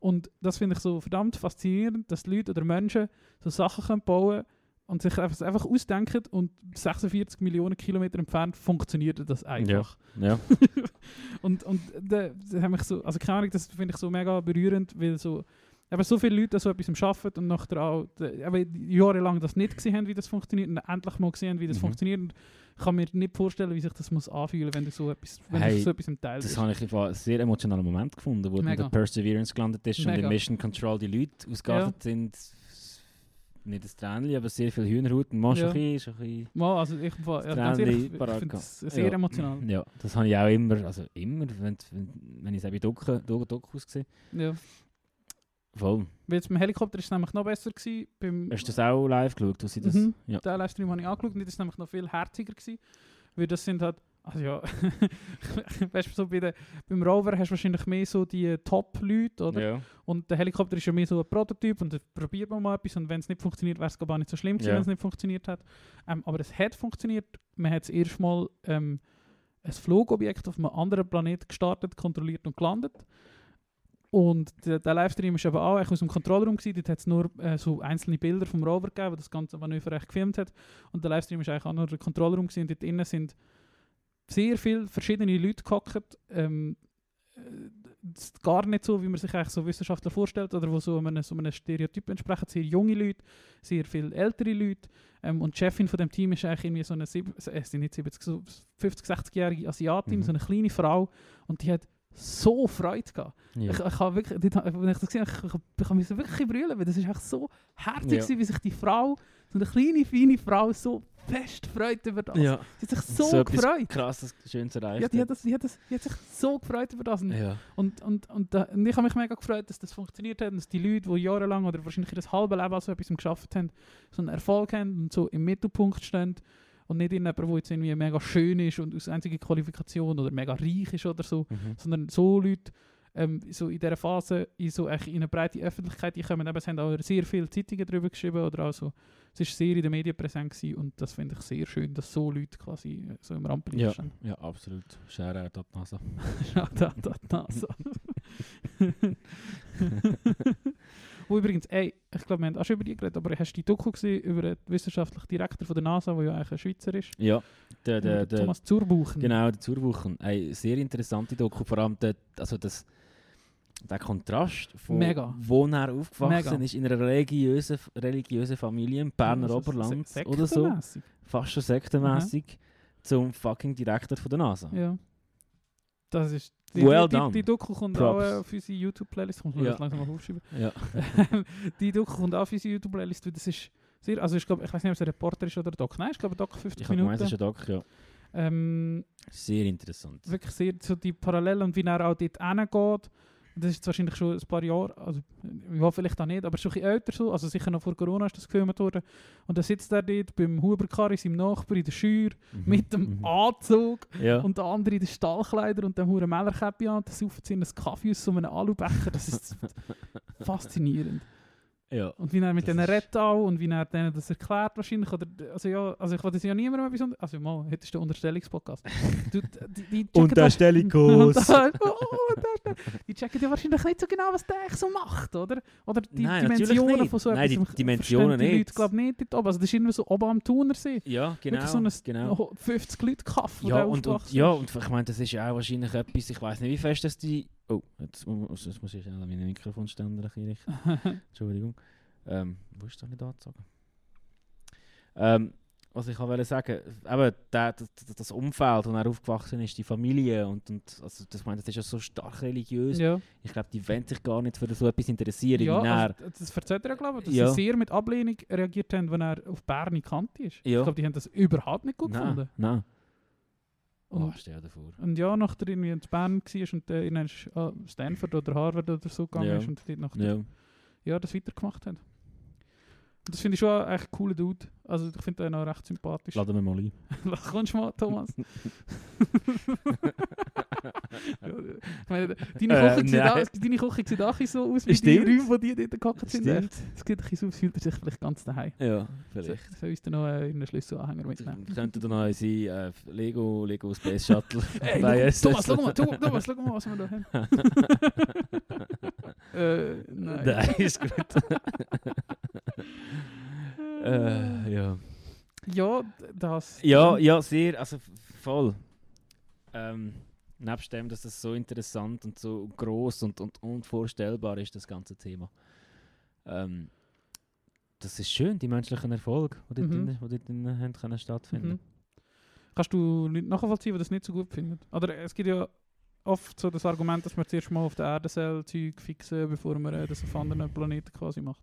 Und das finde ich so verdammt faszinierend, dass Leute oder Menschen so Sachen können bauen und sich einfach, einfach ausdenken und 46 Millionen Kilometer entfernt funktioniert das einfach. Ja. Und, und da, da haben mich so, also keine Ahnung, das finde ich so mega berührend, weil so, aber so viele Leute an so etwas arbeiten und nachher auch de- eben jahrelang das nicht gesehen haben, wie das funktioniert und endlich mal gesehen haben, wie das Mhm. funktioniert. Und ich kann mir nicht vorstellen, wie sich das muss anfühlen, wenn du so etwas, wenn Hey, du so etwas im Teil Das habe ich einen sehr emotionalen Moment gefunden, wo Mega. der Perseverance gelandet ist und Mega. in Mission Control die Leute ausgeachtet sind. Nicht ein Tränchen, aber sehr viel Hühnerhaut. Und man Ja. schon ein bisschen, ein bisschen Mal, also ich, ja, ganz ehrlich, ich finde es sehr Ja. emotional. Ja, das habe ich auch immer, also immer, wenn, wenn, wenn ich es bei Doku, Doku, Dokus gesehen Ja. Voll. Weil beim Helikopter ist es nämlich noch besser gewesen. Beim Hast du das auch live geschaut, sie das... Mhm. Ja. den Livestream habe ich angeschaut und das ist nämlich noch viel herziger gewesen. Weil das sind halt, also ja, weißt du, so bei der, beim Rover hast du wahrscheinlich mehr so die Top-Leute, oder? Ja. Und der Helikopter ist ja mehr so ein Prototyp und da probiert man mal etwas und wenn es nicht funktioniert, wäre es gar nicht so schlimm gewesen, Ja. wenn es nicht funktioniert hat. Ähm, aber es hat funktioniert. Man hat es erstmal ähm, ein Flugobjekt auf einem anderen Planet gestartet, kontrolliert und gelandet. Und der, der Livestream ist aber auch aus dem Kontrollraum gewesen. Dort hat es nur äh, so einzelne Bilder vom Rover gegeben, das ganze Manöver echt gefilmt hat. Und der Livestream ist eigentlich auch nur der Kontrollraum gewesen. Und dort innen sind sehr viele verschiedene Leute gehockt. Ähm, äh, gar nicht so, wie man sich eigentlich so Wissenschaftler vorstellt oder wo so einem, so einem Stereotyp entsprechen. Sehr junge Leute, sehr viele ältere Leute. Ähm, und die Chefin von dem Team ist eigentlich irgendwie so eine sieb- äh, nicht 70, so 50, 60-jährige Asiatin, Mhm. so eine kleine Frau. Und die hat so Freude gehabt. Ja. Ich, ich habe wirklich, dort, wenn ich das gesehen habe, ich, ich, ich wirklich brüllen, weil das ist echt so herzig, Ja. wie sich die Frau, so eine kleine, feine Frau, so fest freut über das. ja. Sie hat sich so, etwas gefreut. Krasses, Schönes erreicht. Ja, die hat, das, die, hat das, die hat sich so gefreut über das. Und, ja. und, und, und, und ich habe mich mega gefreut, dass das funktioniert hat und dass die Leute, die jahrelang oder wahrscheinlich ihr halbes Leben an so etwas geschafft haben, so einen Erfolg haben und so im Mittelpunkt stehen. Und nicht irgendjemand, der jetzt irgendwie mega schön ist und aus einzige Qualifikation oder mega reich ist oder so, Mhm. sondern so Leute ähm, so in dieser Phase in, so echt in eine breite Öffentlichkeit die kommen. Eben, es haben auch sehr viele Zeitungen darüber geschrieben oder also es ist sehr in den Medien präsent gewesen und das finde ich sehr schön, dass so Leute quasi äh, so im Rampenlicht Ja, stehen. ja, absolut. Shoutout an die NASA. Shoutout an die NASA. Wo übrigens, ey, ich glaube, wir haben auch schon über die geredet, aber hast du die Doku gesehen über den wissenschaftlichen Direktor von der NASA, der ja eigentlich ein Schweizer ist? Ja, der, der, der, Thomas Zurbuchen. genau, der Zurwochen. Eine sehr interessante Doku, vor allem der, also das, der Kontrast, von Mega. wo er aufgewachsen Mega. ist, in einer religiösen, religiösen Familie im Berner Also Oberland oder so, fast schon sektenmässig, zum fucking Direktor von der NASA. Ja. Das ist. Die, Well die, done. die, die Doku kommt Props. auch äh, auf unsere YouTube-Playlist. Kommt Ja. ja. langsam mal aufschreiben. Ja. die Doku kommt auch auf unsere YouTube-Playlist. Das ist sehr, also ich glaube, ich weiß nicht, ob es ein Reporter ist oder ein Doc. Nein, ich glaube, Doc 50 Ich habe gemeint, Minuten. es ist ein Doc, ja. ähm, Sehr interessant. wirklich sehr so die Parallelen und wie er auch dort hingeht. Das ist wahrscheinlich schon ein paar Jahre, also ja, vielleicht auch nicht, aber schon ein bisschen älter so. Also sicher noch vor Corona ist das gefilmt worden. Und dann sitzt er dort beim Huberkar, seinem Nachbar in der Schür, Mhm. mit dem Mhm. Anzug Ja. und der andere in den Stallkleider und dem huren Mellerkäppi an. Das saufen sie in einen Kaffee aus so einem Alubecher. Das ist faszinierend. Ja. Und wie er mit denen redet auch und wie er denen das erklärt wahrscheinlich. Oder, also ja, also ich will das ja niemandem etwas unter... Also mal, heute ist der Unterstellungspodcast. Du, die, die checken Unterstellungskurs. Und da- oh, da- die checken ja wahrscheinlich nicht so genau, was der eigentlich so macht, oder? Oder die Nein, Dimensionen nicht. von so Nein, die etwas. Dimensionen verstehen die nicht. Leute, glaube nicht dort oben. Also das ist irgendwie so oben am Thunersee. Ja, genau. Wirklich so ein genau. 50 Leute Kaff, Ja, und, und, ja, und ich meine, das ist ja auch wahrscheinlich etwas, ich weiß nicht, wie fest das die... Oh, jetzt, muss- jetzt muss ich schnell meinen Mikrofonständer ein bisschen richten. Entschuldigung. Ähm, wo ist das nicht angezogen? Ähm, was ich wollte sagen, eben der, das, das Umfeld, wo er aufgewachsen ist, die Familie und, und also das, meine, das ist ja so stark religiös. ja. Ich glaube, die wollen sich gar nicht für so etwas interessieren. Ja, also, das erzählt er ja, glaube ich, dass Ja. sie sehr mit Ablehnung reagiert haben, wenn er auf Bern Kante ist. Ja. Ich glaube, die haben das überhaupt nicht gut nein, gefunden. nein. Und, Oh, stell dir vor. und ja, nachdem irgendwie in Bern war und äh, in Stanford oder Harvard oder so gegangen Ja. ist und dort nach Ja. ja, das weitergemacht hat. Das finde ich schon echt ein cooler Dude. Also ich finde den auch recht sympathisch. Laden wir mal ein. Kommst du mal, Thomas? Ich meine, deine Äh, Küche sieht nein. auch- deine Küche sieht auch so aus wie Stimmt. die Räume, die dort gehockt sind. Es sieht ein bisschen so aus, fühlt er sich vielleicht ganz daheim. Ja, vielleicht. soll uns dann noch äh, in einen Schlüsselanhänger mitnehmen? Wir könnten dann noch unsere äh, Lego, Lego Space Shuttle Ey, bei schau, Thomas, schau mal, Thomas, Thomas, schau mal, was wir da haben. Äh, nein. Nein, ist gut. äh, ja. Ja, das. ja, ja, sehr, also voll. Ähm, nebst dem, dass das so interessant und so groß und, und unvorstellbar ist, das ganze Thema. Ähm, das ist schön, die menschlichen Erfolge, die dort, Mhm. drinnen- die dort haben können stattfinden. Mhm. Kannst du nicht nachvollziehen, die das nicht so gut findet? Oder es gibt ja oft so das Argument, dass man zuerst mal auf der Erde soll Zeug fixen, bevor man äh, das auf anderen Planeten quasi macht.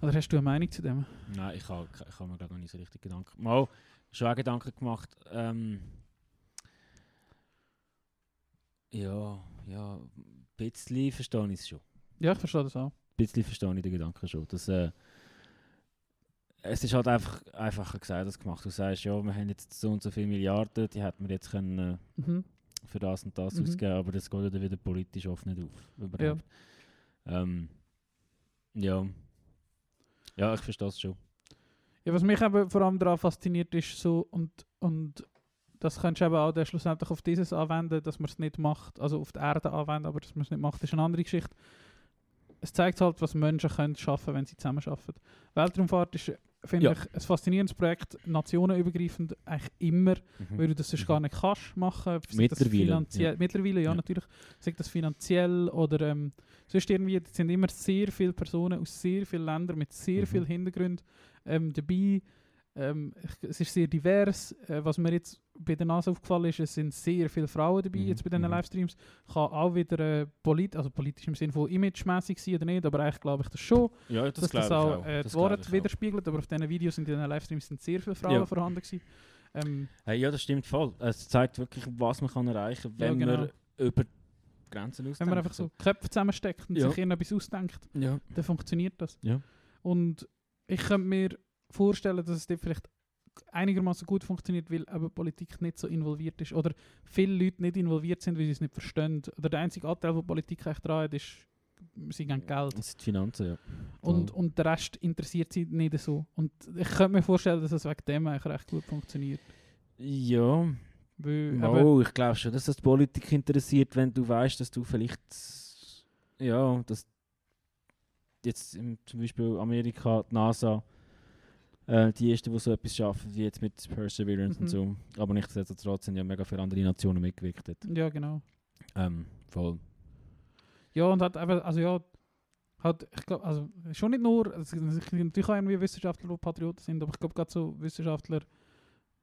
Oder hast du eine Meinung zu dem? Nein, ich habe ich hab mir gerade noch nicht so richtig Gedanken Mal schon auch Gedanken gemacht. Ähm, ja, ja, ein bisschen verstehe ich es schon. Ja, ich verstehe das auch. Ein bisschen verstehe ich den Gedanken schon. Dass, äh, es ist halt einfach einfacher gesagt als gemacht. Du sagst, ja, wir haben jetzt so und so viele Milliarden, die hätten wir jetzt können, äh, Mhm. Für das und das Mhm. ausgeben, aber das geht ja dann wieder politisch oft nicht auf. Überhaupt. Ähm, ja. Ja, ich verstehe es schon. Ja, was mich eben vor allem daran fasziniert ist so und, und das könntest du eben auch dann schlussendlich auf dieses anwenden, dass man es nicht macht, also auf die Erde anwenden, aber dass man es nicht macht, ist eine andere Geschichte. Es zeigt halt, was Menschen können schaffen, wenn sie zusammen schaffen. Weltraumfahrt ist, finde Ja. ich, ein faszinierendes Projekt, nationenübergreifend eigentlich immer, Mhm. weil du das sonst gar nicht kannst machen. Mittlerweile, finanziell- ja. Mittlerweile, ja, Ja. natürlich. Sei das finanziell oder ähm, sonst irgendwie, es sind immer sehr viele Personen aus sehr vielen Ländern mit sehr Mhm. vielen Hintergründen ähm, dabei. Ähm, es ist sehr divers. Äh, was mir jetzt bei der NASA aufgefallen ist, es sind sehr viele Frauen dabei Mhm, jetzt bei diesen mhm. Livestreams. Kann auch wieder äh, polit also politisch im Sinne von imagemäßig sein oder nicht, aber eigentlich glaube ich das schon Ja, das dass das auch, auch. äh, Das die auch. widerspiegelt. Aber auf diesen Videos in diesen Livestreams sind sehr viele Frauen Ja. vorhanden gewesen. Ähm, Hey, ja, das stimmt voll. Es zeigt wirklich, was man kann erreichen kann, Ja, wenn genau. man über die Grenzen ausdenkt. wenn man einfach so Köpfe zusammensteckt und Ja. sich irgendetwas ausdenkt, Ja. dann funktioniert das. Ja. Und ich könnte mir vorstellen, dass es dort vielleicht einigermaßen gut funktioniert, weil eben Politik nicht so involviert ist oder viele Leute nicht involviert sind, weil sie es nicht verstehen. Oder der einzige Anteil, den Politik echt dran hat, ist, sie geben Geld. Das sind die Finanzen, ja. Und, und der Rest interessiert sie nicht so. Und ich könnte mir vorstellen, dass es wegen dem eigentlich recht gut funktioniert. Ja, Weil, oh, ich glaube schon, dass das die Politik interessiert, wenn du weißt, dass du vielleicht, ja, dass jetzt im, zum Beispiel Amerika, die NASA, äh, die ersten, die so etwas schaffen, wie jetzt mit Perseverance Mhm. und so. Aber nichtsdestotrotz sind ja mega viele andere Nationen mitgewirkt. dort. ja, genau. Ähm, voll. Ja, und hat eben, also ja, hat, ich glaube, also schon nicht nur, es gibt natürlich auch irgendwie Wissenschaftler, die Patrioten sind, aber ich glaube gerade so Wissenschaftler,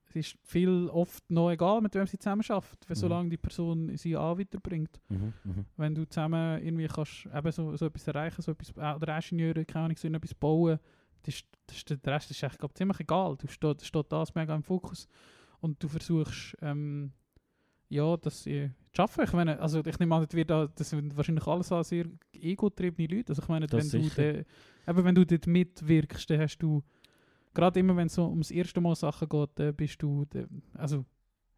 es ist viel oft noch egal, mit wem sie zusammen arbeiten, Mhm. solange die Person sie auch weiterbringt. Mhm, mhm. Wenn du zusammen irgendwie kannst eben so, so etwas erreichen, so etwas, äh, oder Ingenieure, keine Ahnung, so etwas bauen, das das der Rest ist echt, glaub, ziemlich egal. Du steht, steht das mega im Fokus und du versuchst, ähm, ja, das äh, zu schaffen. Ich meine, also ich nehme an, das, wird da, das sind wahrscheinlich alles sehr ego-triebene Leute. Also ich meine, Das wenn du, de, eben, wenn du dort mitwirkst, dann hast du, gerade immer wenn es so ums erste Mal Sachen geht, dann bist du, de, also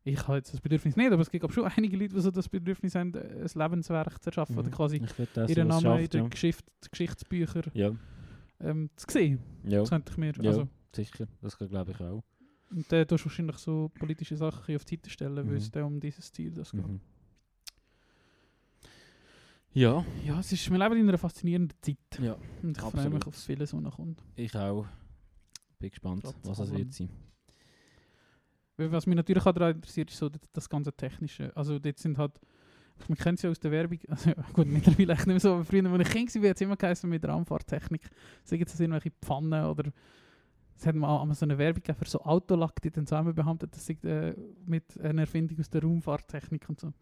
ich habe jetzt das Bedürfnis nicht, aber es gibt schon einige Leute, die so das Bedürfnis haben, ein Lebenswerk zu erschaffen oder Mhm. quasi will das, ihren Namen in den ja. Geschicht, Geschichtsbüchern Ja, ähm, zu sehen. ja, Das könnte ich mir, Ja. also, sicher. Das glaube ich auch. und dann tust du wahrscheinlich so politische Sachen auf die Seite stellen, weil Mhm. es dann um dieses Ziel das geht. Mhm. Ja, Ja, es ist, wir leben in einer faszinierenden Zeit. ja, Und ich freue mich auf vieles, was noch kommt. ich auch. Bin gespannt, Trotz was es wird sein. Weil Was mich natürlich auch daran interessiert, ist so das, das ganze Technische. Also dort sind halt, man kennt es ja aus der Werbung, also ja, gut, mittlerweile echt nicht mehr so, aber früher, als ich Kind war, hat es immer geheißen mit Raumfahrttechnik. Sagen sie irgendwelche Pfannen oder es hat mal so eine Werbung für so Autolack, die dann zusammen behauptet, das sei äh, mit einer Erfindung aus der Raumfahrttechnik und so.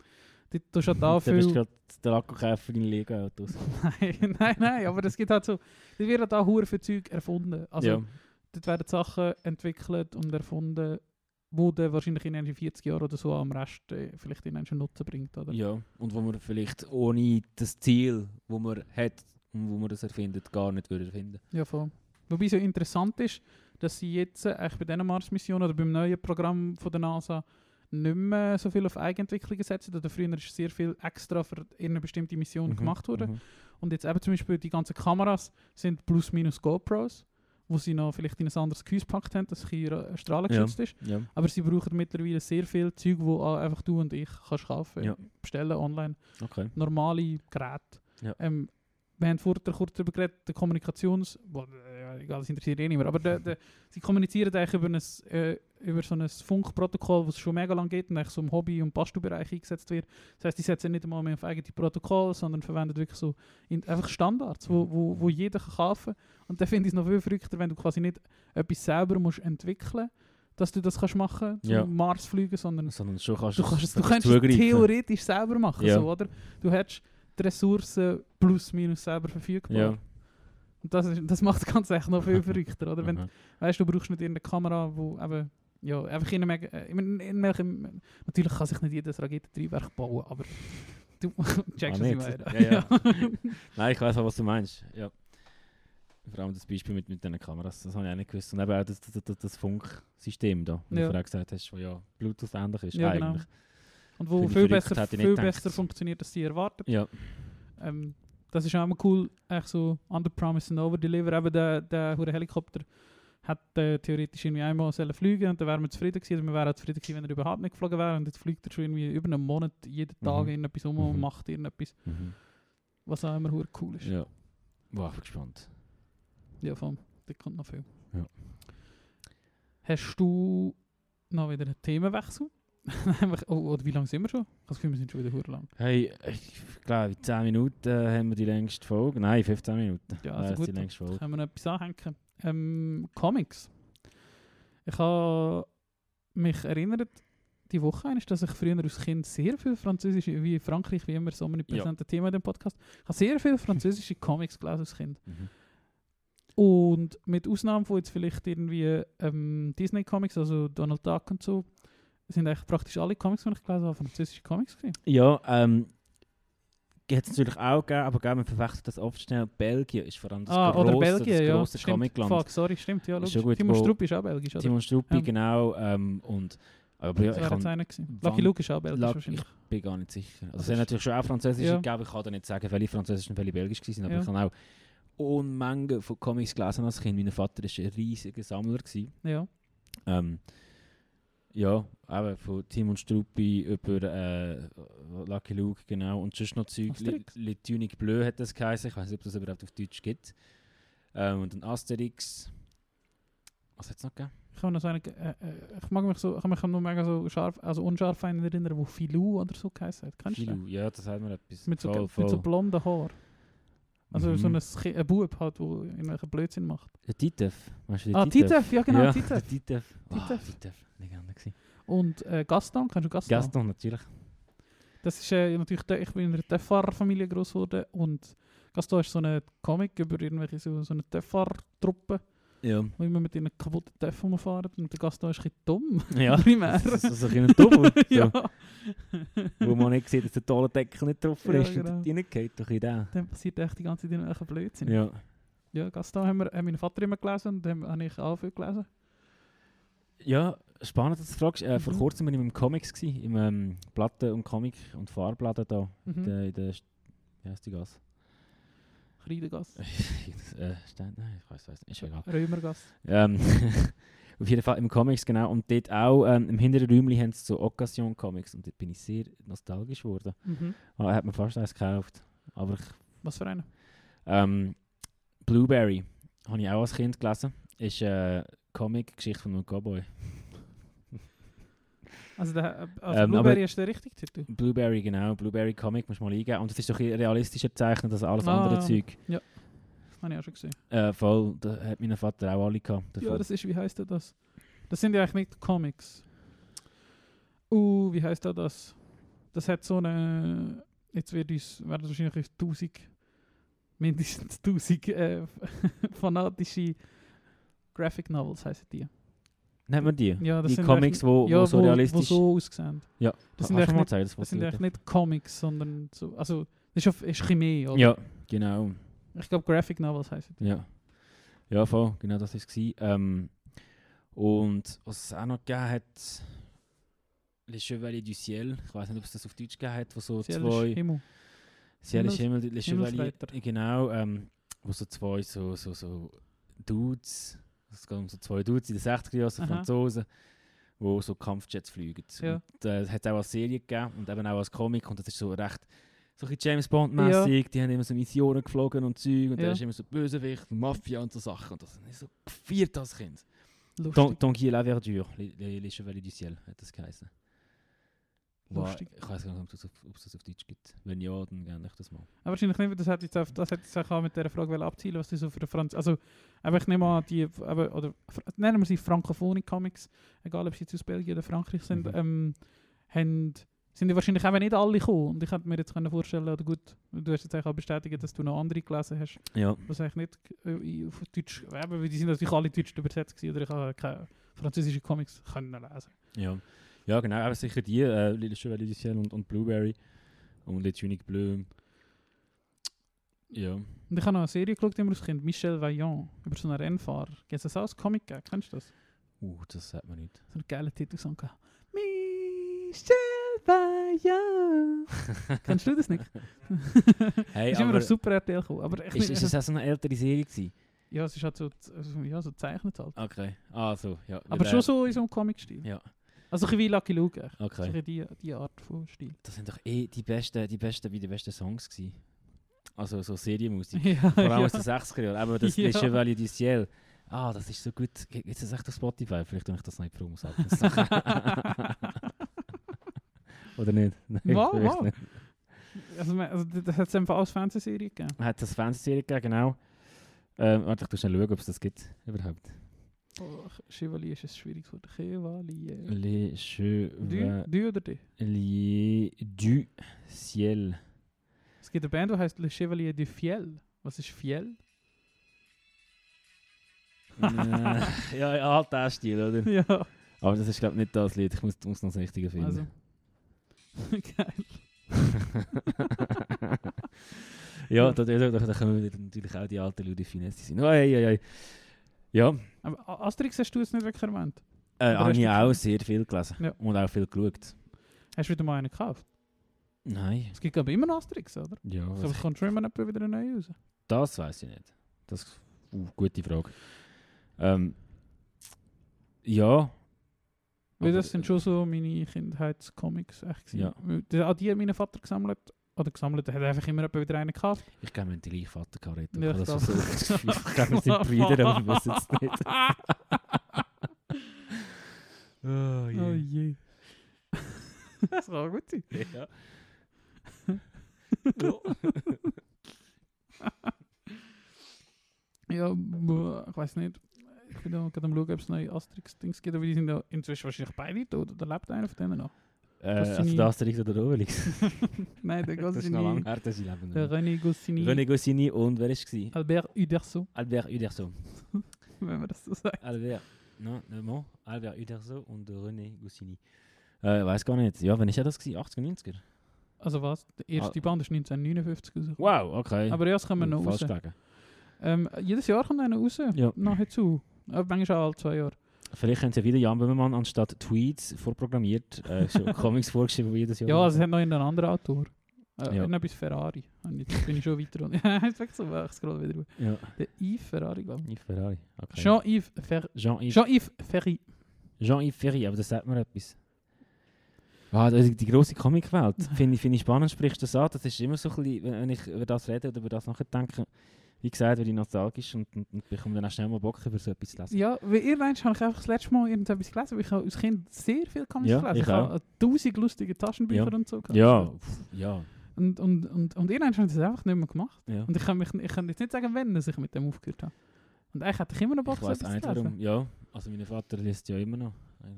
Dort tust du halt auch bist du viel... gerade der Akkukäfer in Lego-Autos. nein, nein, nein, aber es gibt halt so, dort wird halt auch für Zeug erfunden. Also ja. dort werden Sachen entwickelt und erfunden, wo dann wahrscheinlich in den 40 Jahren oder so am Rest äh, vielleicht in einen Nutzen bringt. Oder? ja, und wo man vielleicht ohne das Ziel, wo man hat und wo man das erfindet, gar nicht würde erfinden. Ja, voll. Wobei so interessant ist, dass sie jetzt äh, eigentlich bei dieser Mars-Mission oder beim neuen Programm von der NASA nicht mehr so viel auf Eigenentwicklung setzen. Oder früher ist sehr viel extra für eine bestimmte Mission Mhm, gemacht worden. mhm. Und jetzt eben zum Beispiel die ganzen Kameras sind plus minus GoPros, wo sie noch vielleicht in ein anderes Gehäuse gepackt haben, hier äh, strahlengeschützt ist. Ja. Aber sie brauchen mittlerweile sehr viel Zeug, wo einfach du und ich kannst kaufen, Ja. bestellen online. Okay. Normale Geräte. Ja. Ähm, wir haben vorher kurz darüber geredet, der Kommunikations... Well, äh, ja, egal, das interessiert eh niemand. Aber der, der, sie kommunizieren eigentlich über, ein, äh, über so ein Funkprotokoll, das es schon mega lange geht und eigentlich so im Hobby- und Bastelbereich eingesetzt wird. Das heisst, die setzen nicht einmal mehr auf eigene Protokoll, sondern verwenden wirklich so in, einfach Standards, wo, wo, wo jeder kann kaufen kann. Und dann finde ich es noch viel verrückter, wenn du quasi nicht etwas selber musst entwickeln dass du das kannst machen, zum Ja. Mars fliegen, sondern Sondern schon kannst du, kannst es, du kannst es theoretisch selber machen, Ja. so, oder? Du hättest die Ressourcen plus minus selber verfügbar. Ja. Und das, ist, das macht das Ganze echt noch viel verrückter, oder? Wenn, Mhm. weißt du, du brauchst nicht irgendeine Kamera, wo eben, ja, einfach in einem, äh, in einem, in natürlich kann sich nicht jedes Raketentriebwerk bauen, aber du checkst, Ah, was ich meine. Ja, ja. Nein, ich weiß auch, was du meinst. Ja. Vor allem das Beispiel mit, mit diesen Kameras, das habe ich auch nicht gewusst. Und eben auch das, das, das, das Funksystem da, wie Ja. du vorher gesagt hast, wo ja Bluetooth ähnlich ist Ja, genau. eigentlich. Und wo viel verrückt, besser, viel besser funktioniert, als sie erwartet. Ja, Ähm, das ist auch immer cool, echt so under promise and over deliver. Eben der, der Helikopter hat äh, theoretisch irgendwie einmal sollen fliegen und dann wären wir zufrieden gewesen. Also wir wären zufrieden gewesen, wenn er überhaupt nicht geflogen wäre. Und jetzt fliegt er schon irgendwie über einen Monat jeden Tag Mhm. irgendetwas um und Mhm. macht irgendetwas, mhm. was auch immer cool ist. ja. Wow, ich bin gespannt. Ja, voll. Da kommt noch viel. Ja. Hast du noch wieder einen Themenwechsel? Oh, oder wie lange sind wir schon? Das Gefühl, wir sind schon wieder hure lang. Hey, ich glaube, in 10 Minuten äh, haben wir die längste Folge. Nein, 15 Minuten. Ja, Äh, also gut. die längste Folge. Können wir noch etwas anhängen? Ähm, Comics. Ich habe mich erinnert, die Woche, eigentlich, dass ich früher als Kind sehr viel französische, wie Frankreich, wie immer so omnipräsente Thema in dem Podcast, ich habe sehr viel französische Comics gelesen als Kind. Mhm. Und mit Ausnahme von jetzt vielleicht irgendwie ähm, Disney-Comics, also Donald Duck und so, sind eigentlich praktisch alle Comics, die ich gelesen habe, französische Comics gewesen. Ja, ähm, hat es natürlich auch gegeben, aber gell, man verwechselt das oft schnell. Belgien ist vor allem das ah, oder grosse, Belgien, das ja. grosse Stimmt. Comicland. Fuck, sorry, stimmt, ja, logisch. gut, Timon wo- Strupp ist auch belgisch, oder? Timon Struppi, Ja. genau. Ähm, und, aber ja, das ich, wäre jetzt kann, einer gewesen. wann- Lucky Luke ist auch belgisch Lucky- wahrscheinlich. ich bin gar nicht sicher. Also, es sind natürlich schon auch französische Ja. gegeben. Ich kann da nicht sagen, welche französisch und welche belgisch waren. Aber Ja. ich habe auch Unmengen von Comics gelesen als Kind. Mein Vater war ein riesiger Sammler. Gewesen. Ja. Ähm, ja, eben von Timon Struppi über äh, Lucky Luke, genau. Und sonst noch Zeug. Le, Tunique Bleu hat das geheißen. Ich weiß nicht, ob das überhaupt auf Deutsch gibt. Ähm, und dann Asterix. Was hat es noch gegeben? Ich, kann noch sagen, äh, äh, ich mag mich so, ich kann mich nur mega so scharf, also unscharf erinnern, wo Filou oder so geheißen hat. Kennst? Filou. Ja, das hat mir etwas. Mit so, voll, mit so voll. blonden Haar. Also Mhm. so ein, ein Bub halt, der irgendwelchen Blödsinn macht. Der Titef. Weißt du, Ah, Titef, ja genau, ja, Titef. Titef. Wow, Titef. Titef. Legende gewesen. Und äh, Gaston, kennst du Gaston? Gaston, natürlich. Das ist äh, natürlich, der, ich bin in einer Töffarerfamilie groß geworden und Gaston ist so ein Comic über irgendwelche so, so eine Töffartruppe, Ja. die immer mit ihren kaputten Töpfen rumfahren und der Gaston ist ein dumm, Ja. primär. Das ist ein dumm. ja. Wo man nicht sieht, dass der tolle Deckel nicht drauf Ja, ist genau. und reingeht durch den. Dann passiert echt die ganze Zeit irgendwelcher Blödsinn. Ja. Ja, Gaston haben wir, hat mein Vater immer gelesen und dann habe ich auch viel gelesen. Ja, spannend, dass du fragst. Äh, Vor Mhm. kurzem war ich im Comics, gewesen, im ähm, Platten- und Comic- und Farbladen da. Mhm. In der, in der, wie heißt die Gasse? Kreidegasse, äh, nein, ich weiß es nicht, ist egal. Römergasse. Ähm, auf jeden Fall im Comics, genau. Und dort auch, ähm, im hinteren Räumchen haben sie so Occasion-Comics. Und dort bin ich sehr nostalgisch geworden. Mhm. Ah, hat mir fast eins gekauft. Aber ich, Was für eine? ähm, Blueberry habe ich auch als Kind gelesen. Ist eine Comic-Geschichte von einem Cowboy. Also, der, also Ähm, Blueberry ist der richtige Titel. Blueberry, genau. Blueberry Comic, musst du mal eingeben. Und das ist doch ein realistischer gezeichnet als alles Ah, andere Zeug. Habe ich auch schon gesehen. Äh, voll, da hat mein Vater auch alle gehabt. Ja, davon. das ist, wie heißt das? Das sind ja eigentlich nicht Comics. Uh, wie heißt das? Das hat so eine. Jetzt wird uns, werden wahrscheinlich uns 1000, mindestens 1000 äh, fanatische Graphic Novels heißen die. Nennt man die? Ja, das die Comics, eigentlich- wo, ja, wo so wo, realistisch... Wo so aussehen. ja, das sind echt nicht- gezeigt, das Das sind dort? nicht Comics, sondern so. Also, das ist, ist Chemie, oder? Ja, genau. Ich glaube, Graphic Novels heißen die. Ja. Ja, voll, genau das war es. Ähm, und was es auch noch gegeben hat, Les Chevaliers du Ciel, ich weiß nicht, ob es das auf Deutsch gegeben hat, wo so Ciel ist zwei... Himmel. Ciel ist Himmel, Les Chevaliers, Himmelsreiter. genau, ähm, wo so zwei so, so, so Dudes, es geht um so zwei Dudes in den 60er Jahren, so. Franzosen, wo so Kampfjets fliegen. Ja. Und äh, es hat auch als Serie gegeben und eben auch als Comic und das ist so recht so ein James Bond-mäßig, die haben immer so Missionen geflogen und Zeug und Ja. da ist immer so Bösewicht und Mafia und so Sachen und das ich so gefeiert als Kind. Tanguy la Verdure, Les, les, les Chevaliers du Ciel hat das geheißen. Wow, Lustig. ich weiß gar nicht, ob es das auf, Deutsch gibt. Wenn ja, dann gerne ich das mal. Aber wahrscheinlich nicht, weil das hätte jetzt auf, das hätte jetzt auch mit dieser Frage abzielen, was die so für Franz... Also, aber ich nehme an, die, aber, oder nennen wir sie frankophone Comics, egal ob sie jetzt aus Belgien oder Frankreich sind, Mhm. ähm, haben, sind die wahrscheinlich eben nicht alle gekommen. Und ich hätte mir jetzt können vorstellen, oder gut, du hast jetzt auch bestätigt, dass du noch andere gelesen hast, Ja. was eigentlich nicht äh, auf Deutsch, eben, weil die sind natürlich alle Deutsch übersetzt gewesen, oder ich habe keine französische Comics können lesen. Ja, ja genau, aber sicher die, äh, Les Chevaliers du Ciel und, und Blueberry und Les Tuniques Bleu. Ja. Und ich habe noch eine Serie geschaut, immer als Kind, Michel Vaillant, über so einen Rennfahrer. Gibt es auch als Comic gegeben? Kennst du das? Uh, das sagt man nicht. so einen geilen Titelsong gehabt. Michel Vaillant. Kennst du das nicht? Hey, ist immer auf Super RTL gekommen. Aber ich ist, ist das auch so eine ältere Serie gewesen? ja, es ist halt so, also, ja, so zeichnet halt. Okay. Ah, so, ja. Aber schon so in so einem Comic-Stil. Ja, Also ein bisschen wie Lucky Luke. echt. So okay. bisschen die, die Art von Stil. Das sind doch eh die besten, die besten, wie die besten Songs gewesen. Also so Serienmusik. Ja, Vor allem ja. aus den 60er Jahren. Aber das Ja. Le Chevalier du Ciel. Ah, das ist so gut. Gibt es das echt auf Spotify? Vielleicht tue ich das nicht Promos ab. Oder nicht? Nein, Wow, wow. nicht. Also, also das hat es einfach als Fernsehserie gegeben. Hat das Fernsehserie gegeben, genau. Ähm, warte, ich tu schnell schauen, ob es das gibt überhaupt. Oh, Chevalier ist ein schwieriges Wort. Chevalier. Le Du, Chevalier du oder du? du Ciel. Es gibt eine Band, die heißt Le Chevalier du Fiel. Was ist Fiel? Äh, ja, ja, halt der Stil, oder? ja, Aber das ist glaube ich nicht das Lied. Ich muss, muss noch das Richtige finden. also. Geil. ja, da, da, da, da können wir natürlich auch die alten Finesse sein. Oh, ei, ei, ei. Ja, Aber Asterix hast du jetzt nicht wirklich erwähnt. äh, Oder habe ich auch sehr viel gelesen. Ja. Und auch viel geschaut. Hast du wieder mal einen gekauft? Nein. Es gibt ich immer noch Asterix, oder? Ja, So, was, es kommt schon immer wieder eine neue raus. das weiß ich nicht. Das ist uh, gute Frage. Ähm, ja. Weil aber, das sind schon so meine Kindheitscomics echt. Ja. An die hat mein Vater gesammelt. Oder gesammelt, hat einfach immer wieder einen gekauft. Ich glaube, wir haben die gleiche. Ja, Ja, ich das glaub- so das Gefühl. Ich glaube, wir sind Brüder, aber wir wissen es nicht. oh, Oh je. das auch gut sein. Ja. Ja, ich weiß nicht. Ich bin da gerade am schauen, ob es neue Asterix-Dings gibt, aber die sind ja inzwischen wahrscheinlich beide tot. Oder lebt einer von denen noch? Äh, Das also der Asterix oder der Obelix? Nein, der das ist noch Goscinny. dass sie leben. Der René Goscinny. René Goscinny und wer war? Albert Uderso, Albert Uderso. wenn man das so sagt. Albert, non, le mot, Albert Uderso und René Goscinny. Äh, weiß gar nicht. Ja, wann ist das gewesen? 80er, 90er? Also was? Der erste Ah. Band ist 1959 rausgekommen. Wow, okay. Aber es kommen noch raus. Ähm, jedes Jahr kommt einer raus. Ja. Nahezu. Aber manchmal auch alle zwei Jahre. Vielleicht haben sie wieder Jan Böhmermann anstatt Tweets vorprogrammiert, äh, schon Comics vorgeschrieben, wie jedes Jahr. Ja, es hat noch einen anderen Autor. Äh, Ja. Irgendetwas Ferrari. Und Jetzt bin ich schon weiter unten. Wirklich so, ich scroll wieder. ja. Der Yves Ferrari, glaube Yves Ferrari. ich. Okay. Jean-Yves Fer Jean-Yves Jean-Yves Ferry. Jean-Yves Ferry, aber das sagt mir etwas. Ah, die, die grosse Comicwelt, finde ich, find ich spannend, sprichst du das an. Das ist immer so ein bisschen, wenn ich über das rede oder über das nachdenke, wie gesagt, werde ich nostalgisch und, und, und bekomme dann auch schnell mal Bock, über so etwas zu lesen. Ja, weil irgendwann habe ich einfach das letzte Mal irgendetwas gelesen, weil ich als Kind sehr viel Comics Ja, gelesen ich Ich habe tausend lustige Taschenbücher Ja. und so gehabt. Ja, pff, ja, Und, und, und, und irgendwann habe ich das einfach nicht mehr gemacht. ja. Und ich kann, mich, ich kann jetzt nicht sagen, wann ich mit dem aufgehört habe. Und eigentlich hätte ich immer noch Bock, Ich weiß lesen. warum. Ja, also mein Vater liest ja immer noch.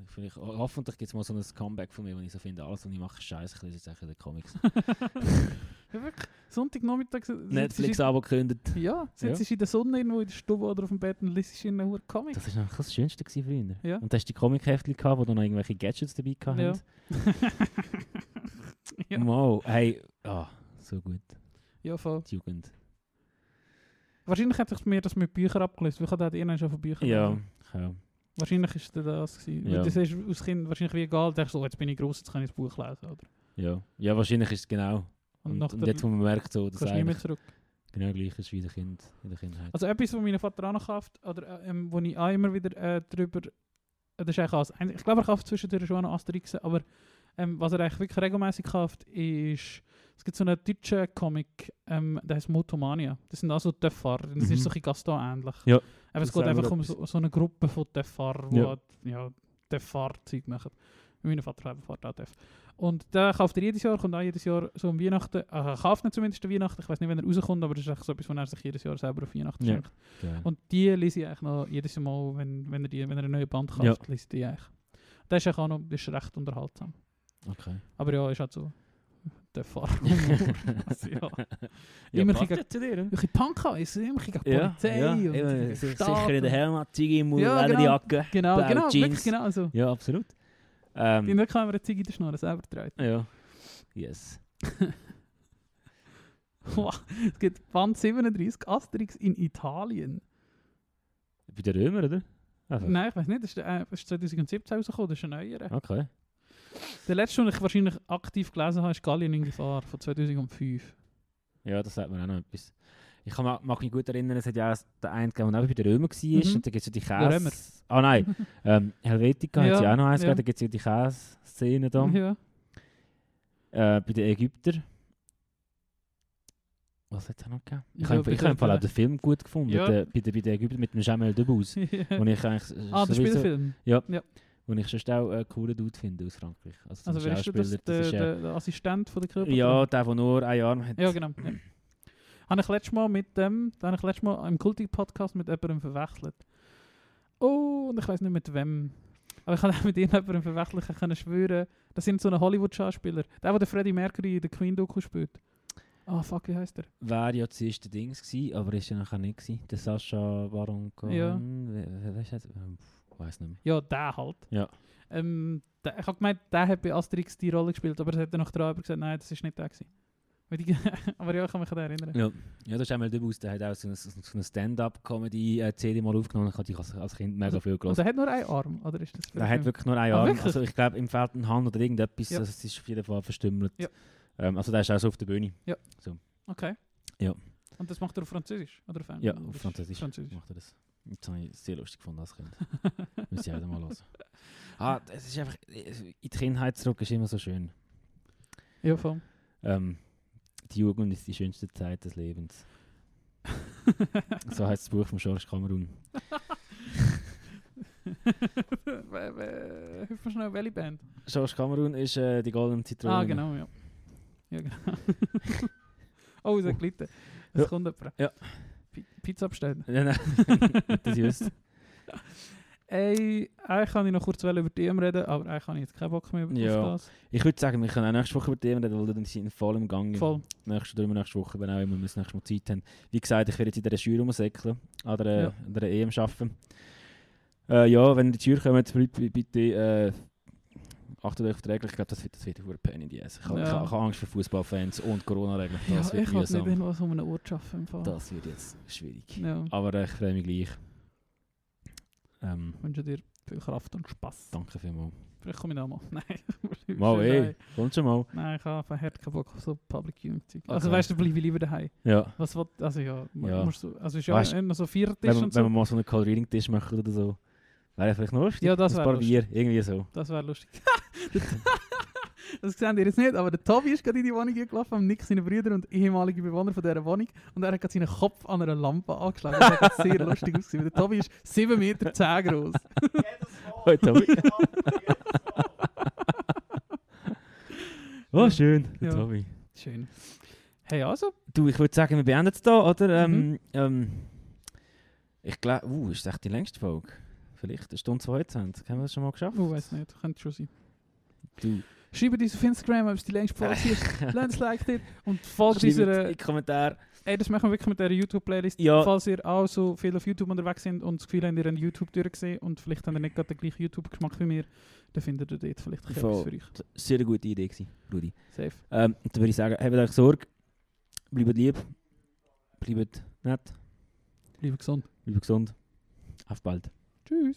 Vielleicht, ho- hoffentlich gibt es mal so ein Comeback von mir, wo ich so finde, alles was ich mache, ist scheiße, ich lese jetzt eigentlich die Comics. ja, wirklich. Sonntagnachmittag sitzt Netflix du Abo gekündigt. Ja, sitzt du in der Sonne irgendwo in der Stube oder auf dem Bett und liest in einem Comic. Das war noch das Schönste gewesen früher. Ja. Und da hast du die Comic-Heftchen gehabt, wo dann noch irgendwelche Gadgets dabei gehabt Ja. ja. Wow, hey, ah, so gut. ja, voll. Die Jugend. Wahrscheinlich hätte ich mir das mit Büchern abgelöst, weil ich hatte irgendwann schon von Büchern Ja, ja. Wahrscheinlich ist das das gewesen. Ja. Das ist als Kind wahrscheinlich wie egal. Du denkst so, jetzt bin ich groß, jetzt kann ich das Buch lesen. Oder? Ja, ja wahrscheinlich ist es genau. Und, Und, und jetzt, wo man merkt, so, du nicht mehr zurück. genau gleich ist wie der kind, in der Kindheit. Also etwas, was mein Vater auch noch kauft, oder äh, ähm, wo ich auch immer wieder äh, drüber, äh, das ist eigentlich alles, ich glaube, er kauft zwischendurch schon noch Asterix, aber ähm, was er eigentlich wirklich regelmäßig kauft, ist, es gibt so einen deutschen Comic, ähm, der heißt Motomania. Das sind also Töfffahrer, das Mhm. ist so ein bisschen Gaston-ähnlich. Ja, Aber das es geht einfach um so, so eine Gruppe von Töffahrern, die Ja. ja, Töffahrzeug machen. Mein Vater fährt auch Töff. Und der kauft er jedes Jahr, kommt auch jedes Jahr so um Weihnachten, äh, er kauft nicht zumindest Weihnachten, ich weiß nicht, wenn er rauskommt, aber das ist echt so etwas, was er sich jedes Jahr selber auf Weihnachten Ja. schenkt. geil. Und die lese ich eigentlich noch jedes Mal, wenn, wenn, er, die, wenn er eine neue Band kauft, Ja. lese ich die eigentlich. Das ist eigentlich auch noch das ist recht unterhaltsam. okay. Aber ja, ist halt so der Fahrer. also, ja. ja, Immer gegen- ja zu dir. Ein bisschen Punk ist immer gegen Ja, Polizei ja, und si- Staat sicher in der und- Helm, Ziggy im Mund, Ja, genau. Lederjacke. Genau, Blau, genau, Jeans. genau so. Ja, absolut. Ähm, In der kann man eine Ziege in der Schnur selber tragen. ja. Yes. Wow, es gibt Band 37, Asterix in Italien. Bei den Römer, oder? Einfach. Nein, ich weiß nicht, das ist, äh, das ist 2017 rausgekommen, das ist ein neuer. Okay. Der letzte, den ich wahrscheinlich aktiv gelesen habe, ist Gallien in Gefahr von 2005. Ja, das sagt mir auch noch etwas. Ich kann ma- mag mich gut erinnern, es hat ja den einen gegeben, der auch bei den Römern war. Mhm. Und da gibt es ja die Der Römer. Käse... Ah nein, ähm, Helvetica hat Ja, es ja auch noch eins ja. gegeben, da gibt es ja die Käse-Szene da. Ja. Äh, bei den Ägyptern. Was hat es noch gegeben? Ich Ich habe ich hab auch der- den Film gut gefunden, Ja. der, bei, der, bei der Ägypten mit dem Jamel Debbouze. wo ich eigentlich äh, ah, der Spielfilm. Wo ich sonst auch einen coolen Dude finde aus Frankreich. Also, Also wer ist das? Schauspieler, Der, ist, äh, der, der Assistent von der Körper? Ja, der, der nur einen Arm hat. Ja, genau. Ja. habe ich letztes Mal mit dem, da habe ich letztes Mal im Kulti-Podcast mit jemandem verwechselt. Oh, und ich weiß nicht mit wem. Aber ich habe auch mit irgendjemandem verwechselt, ich kann schwören, das sind so ein Hollywood-Schauspieler. Der, der den Freddie Mercury in der Queen-Doku spielt. Ah, fuck, wie heißt der? Wäre ja zuerst der Dings gewesen, aber ist ja nachher nicht gewesen. Der Sascha Baron Cohen. Ja. Wer, wer das? Ähm, weiß nicht mehr. Ja, der halt. Ja. Ähm, der, ich habe gemeint, der hat bei Asterix die Rolle gespielt, aber es hat dann noch drüber gesagt, nein, das ist nicht der gewesen. Aber ja, ich kann mich an den erinnern. Ja, ja der Jamel Debbouze, der hat auch so eine, so eine Stand-up-Comedy-CD mal aufgenommen. Ich habe die als, als Kind mega viel Und gehört. der hat nur einen Arm, oder ist das Der hat wirklich nur einen Ah, Arm. wirklich? Also ich glaube, im Feld eine Hand oder irgendetwas. Ja. Also es ist auf jeden Fall verstümmelt. Ja. Ähm, also der ist auch so auf der Bühne. Okay. Ja. Und das macht er auf Französisch? Oder auf Ja, auf Französisch. Französisch. Macht er das. Das habe ich sehr lustig gefunden als Kind. Muss ich auch mal hören. Ah, es ist einfach, in die Kindheit zurück ist immer so schön. Ja, voll. Ähm, die Jugend ist die schönste Zeit des Lebens. So heißt das Buch von Georges Cameron. Hilf mir schnell, welche Band? Georges Cameron ist äh, die Goldene Zitrone. Ah, genau, ja. Ja, genau. oh, es hat gelitten. Es kommt jemand. Ja. Pi- Pizza bestellen. Nein, nein, das ist Ey, eigentlich kann ich noch kurz über die EM reden, aber eigentlich habe ich jetzt keinen Bock mehr Ja. auf das. Ich würde sagen, wir können auch nächste Woche über Themen reden, weil dann sind voll im Gang. Voll. Nächste oder nächste Woche, wenn auch immer wir das nächste Mal Zeit haben. Wie gesagt, ich werde jetzt in dieser Jury rumsäckeln, an der, Ja. an der EM arbeiten. Äh, ja, wenn in die Jury bitte, bitte äh, achtet euch auf die Regeln. Ich glaube, das wird, das wird ein Pain in die Ass. Ich, habe- Ja. Angst vor Fußballfans und Corona-Regeln. Ja, ich habe nicht mühsam. irgendwas um einen Ort arbeiten. Im Fall. Das wird jetzt schwierig. Ja. Aber äh, ich freue mich gleich. Ähm, Ich wünsche dir viel Kraft und Spass. danke vielmals. Vielleicht komme ich noch mal. Nein. Mal, ey, kommt schon mal. Nein, ich habe hart keinen Bock auf so Public Viewing Zeug. Also Okay. weißt du, bleibe ich lieber daheim. Ja. Was also ja, Ja. musst du, also ist ja Weißt- immer so vier Tisch Wenn, und wenn wir so. mal so einen Cold Reading Tisch machen oder so, wäre vielleicht noch lustig. Ja, das wäre lustig. Bier, irgendwie so. Das wäre lustig. das sehen ihr jetzt nicht, aber der Tobi ist gerade in die Wohnung gelaufen, am Nick, seine Brüder und ehemalige Bewohner von dieser Wohnung. Und er hat gerade seinen Kopf an einer Lampe angeschlagen. Das hat sehr lustig ausgesehen. weil Der Tobi ist 7 Meter 10 groß. Hoi, Tobi. oh, schön, der Ja. Tobi. Schön. Hey, also, Du, ich würde sagen, wir beenden es da, oder? Ähm, Mhm. ähm, ich glaube, uh, ist das echt die längste Folge? Vielleicht eine Stunde 22. Haben wir das schon mal geschafft? ich weiß nicht, könnte schon sein. Du. Schreibt uns auf Instagram, ob es die längste Folge ist. Lasst like dir und folgt unserer... in die Kommentare. Ey, das machen wir wirklich mit dieser YouTube-Playlist. Ja. Falls ihr auch so viel auf YouTube unterwegs sind und das Gefühl habt, ihr habt YouTube durchgesehen und vielleicht habt ihr nicht gerade den gleichen YouTube-Geschmack wie mir, dann findet ihr dort vielleicht etwas für euch. Eine sehr gute Idee, gewesen, Rudi. Safe. Ähm, dann würde ich sagen, habt euch Sorge, bleibt lieb, bleibt nett, Bleibt gesund. bleibt gesund. Auf bald. Tschüss.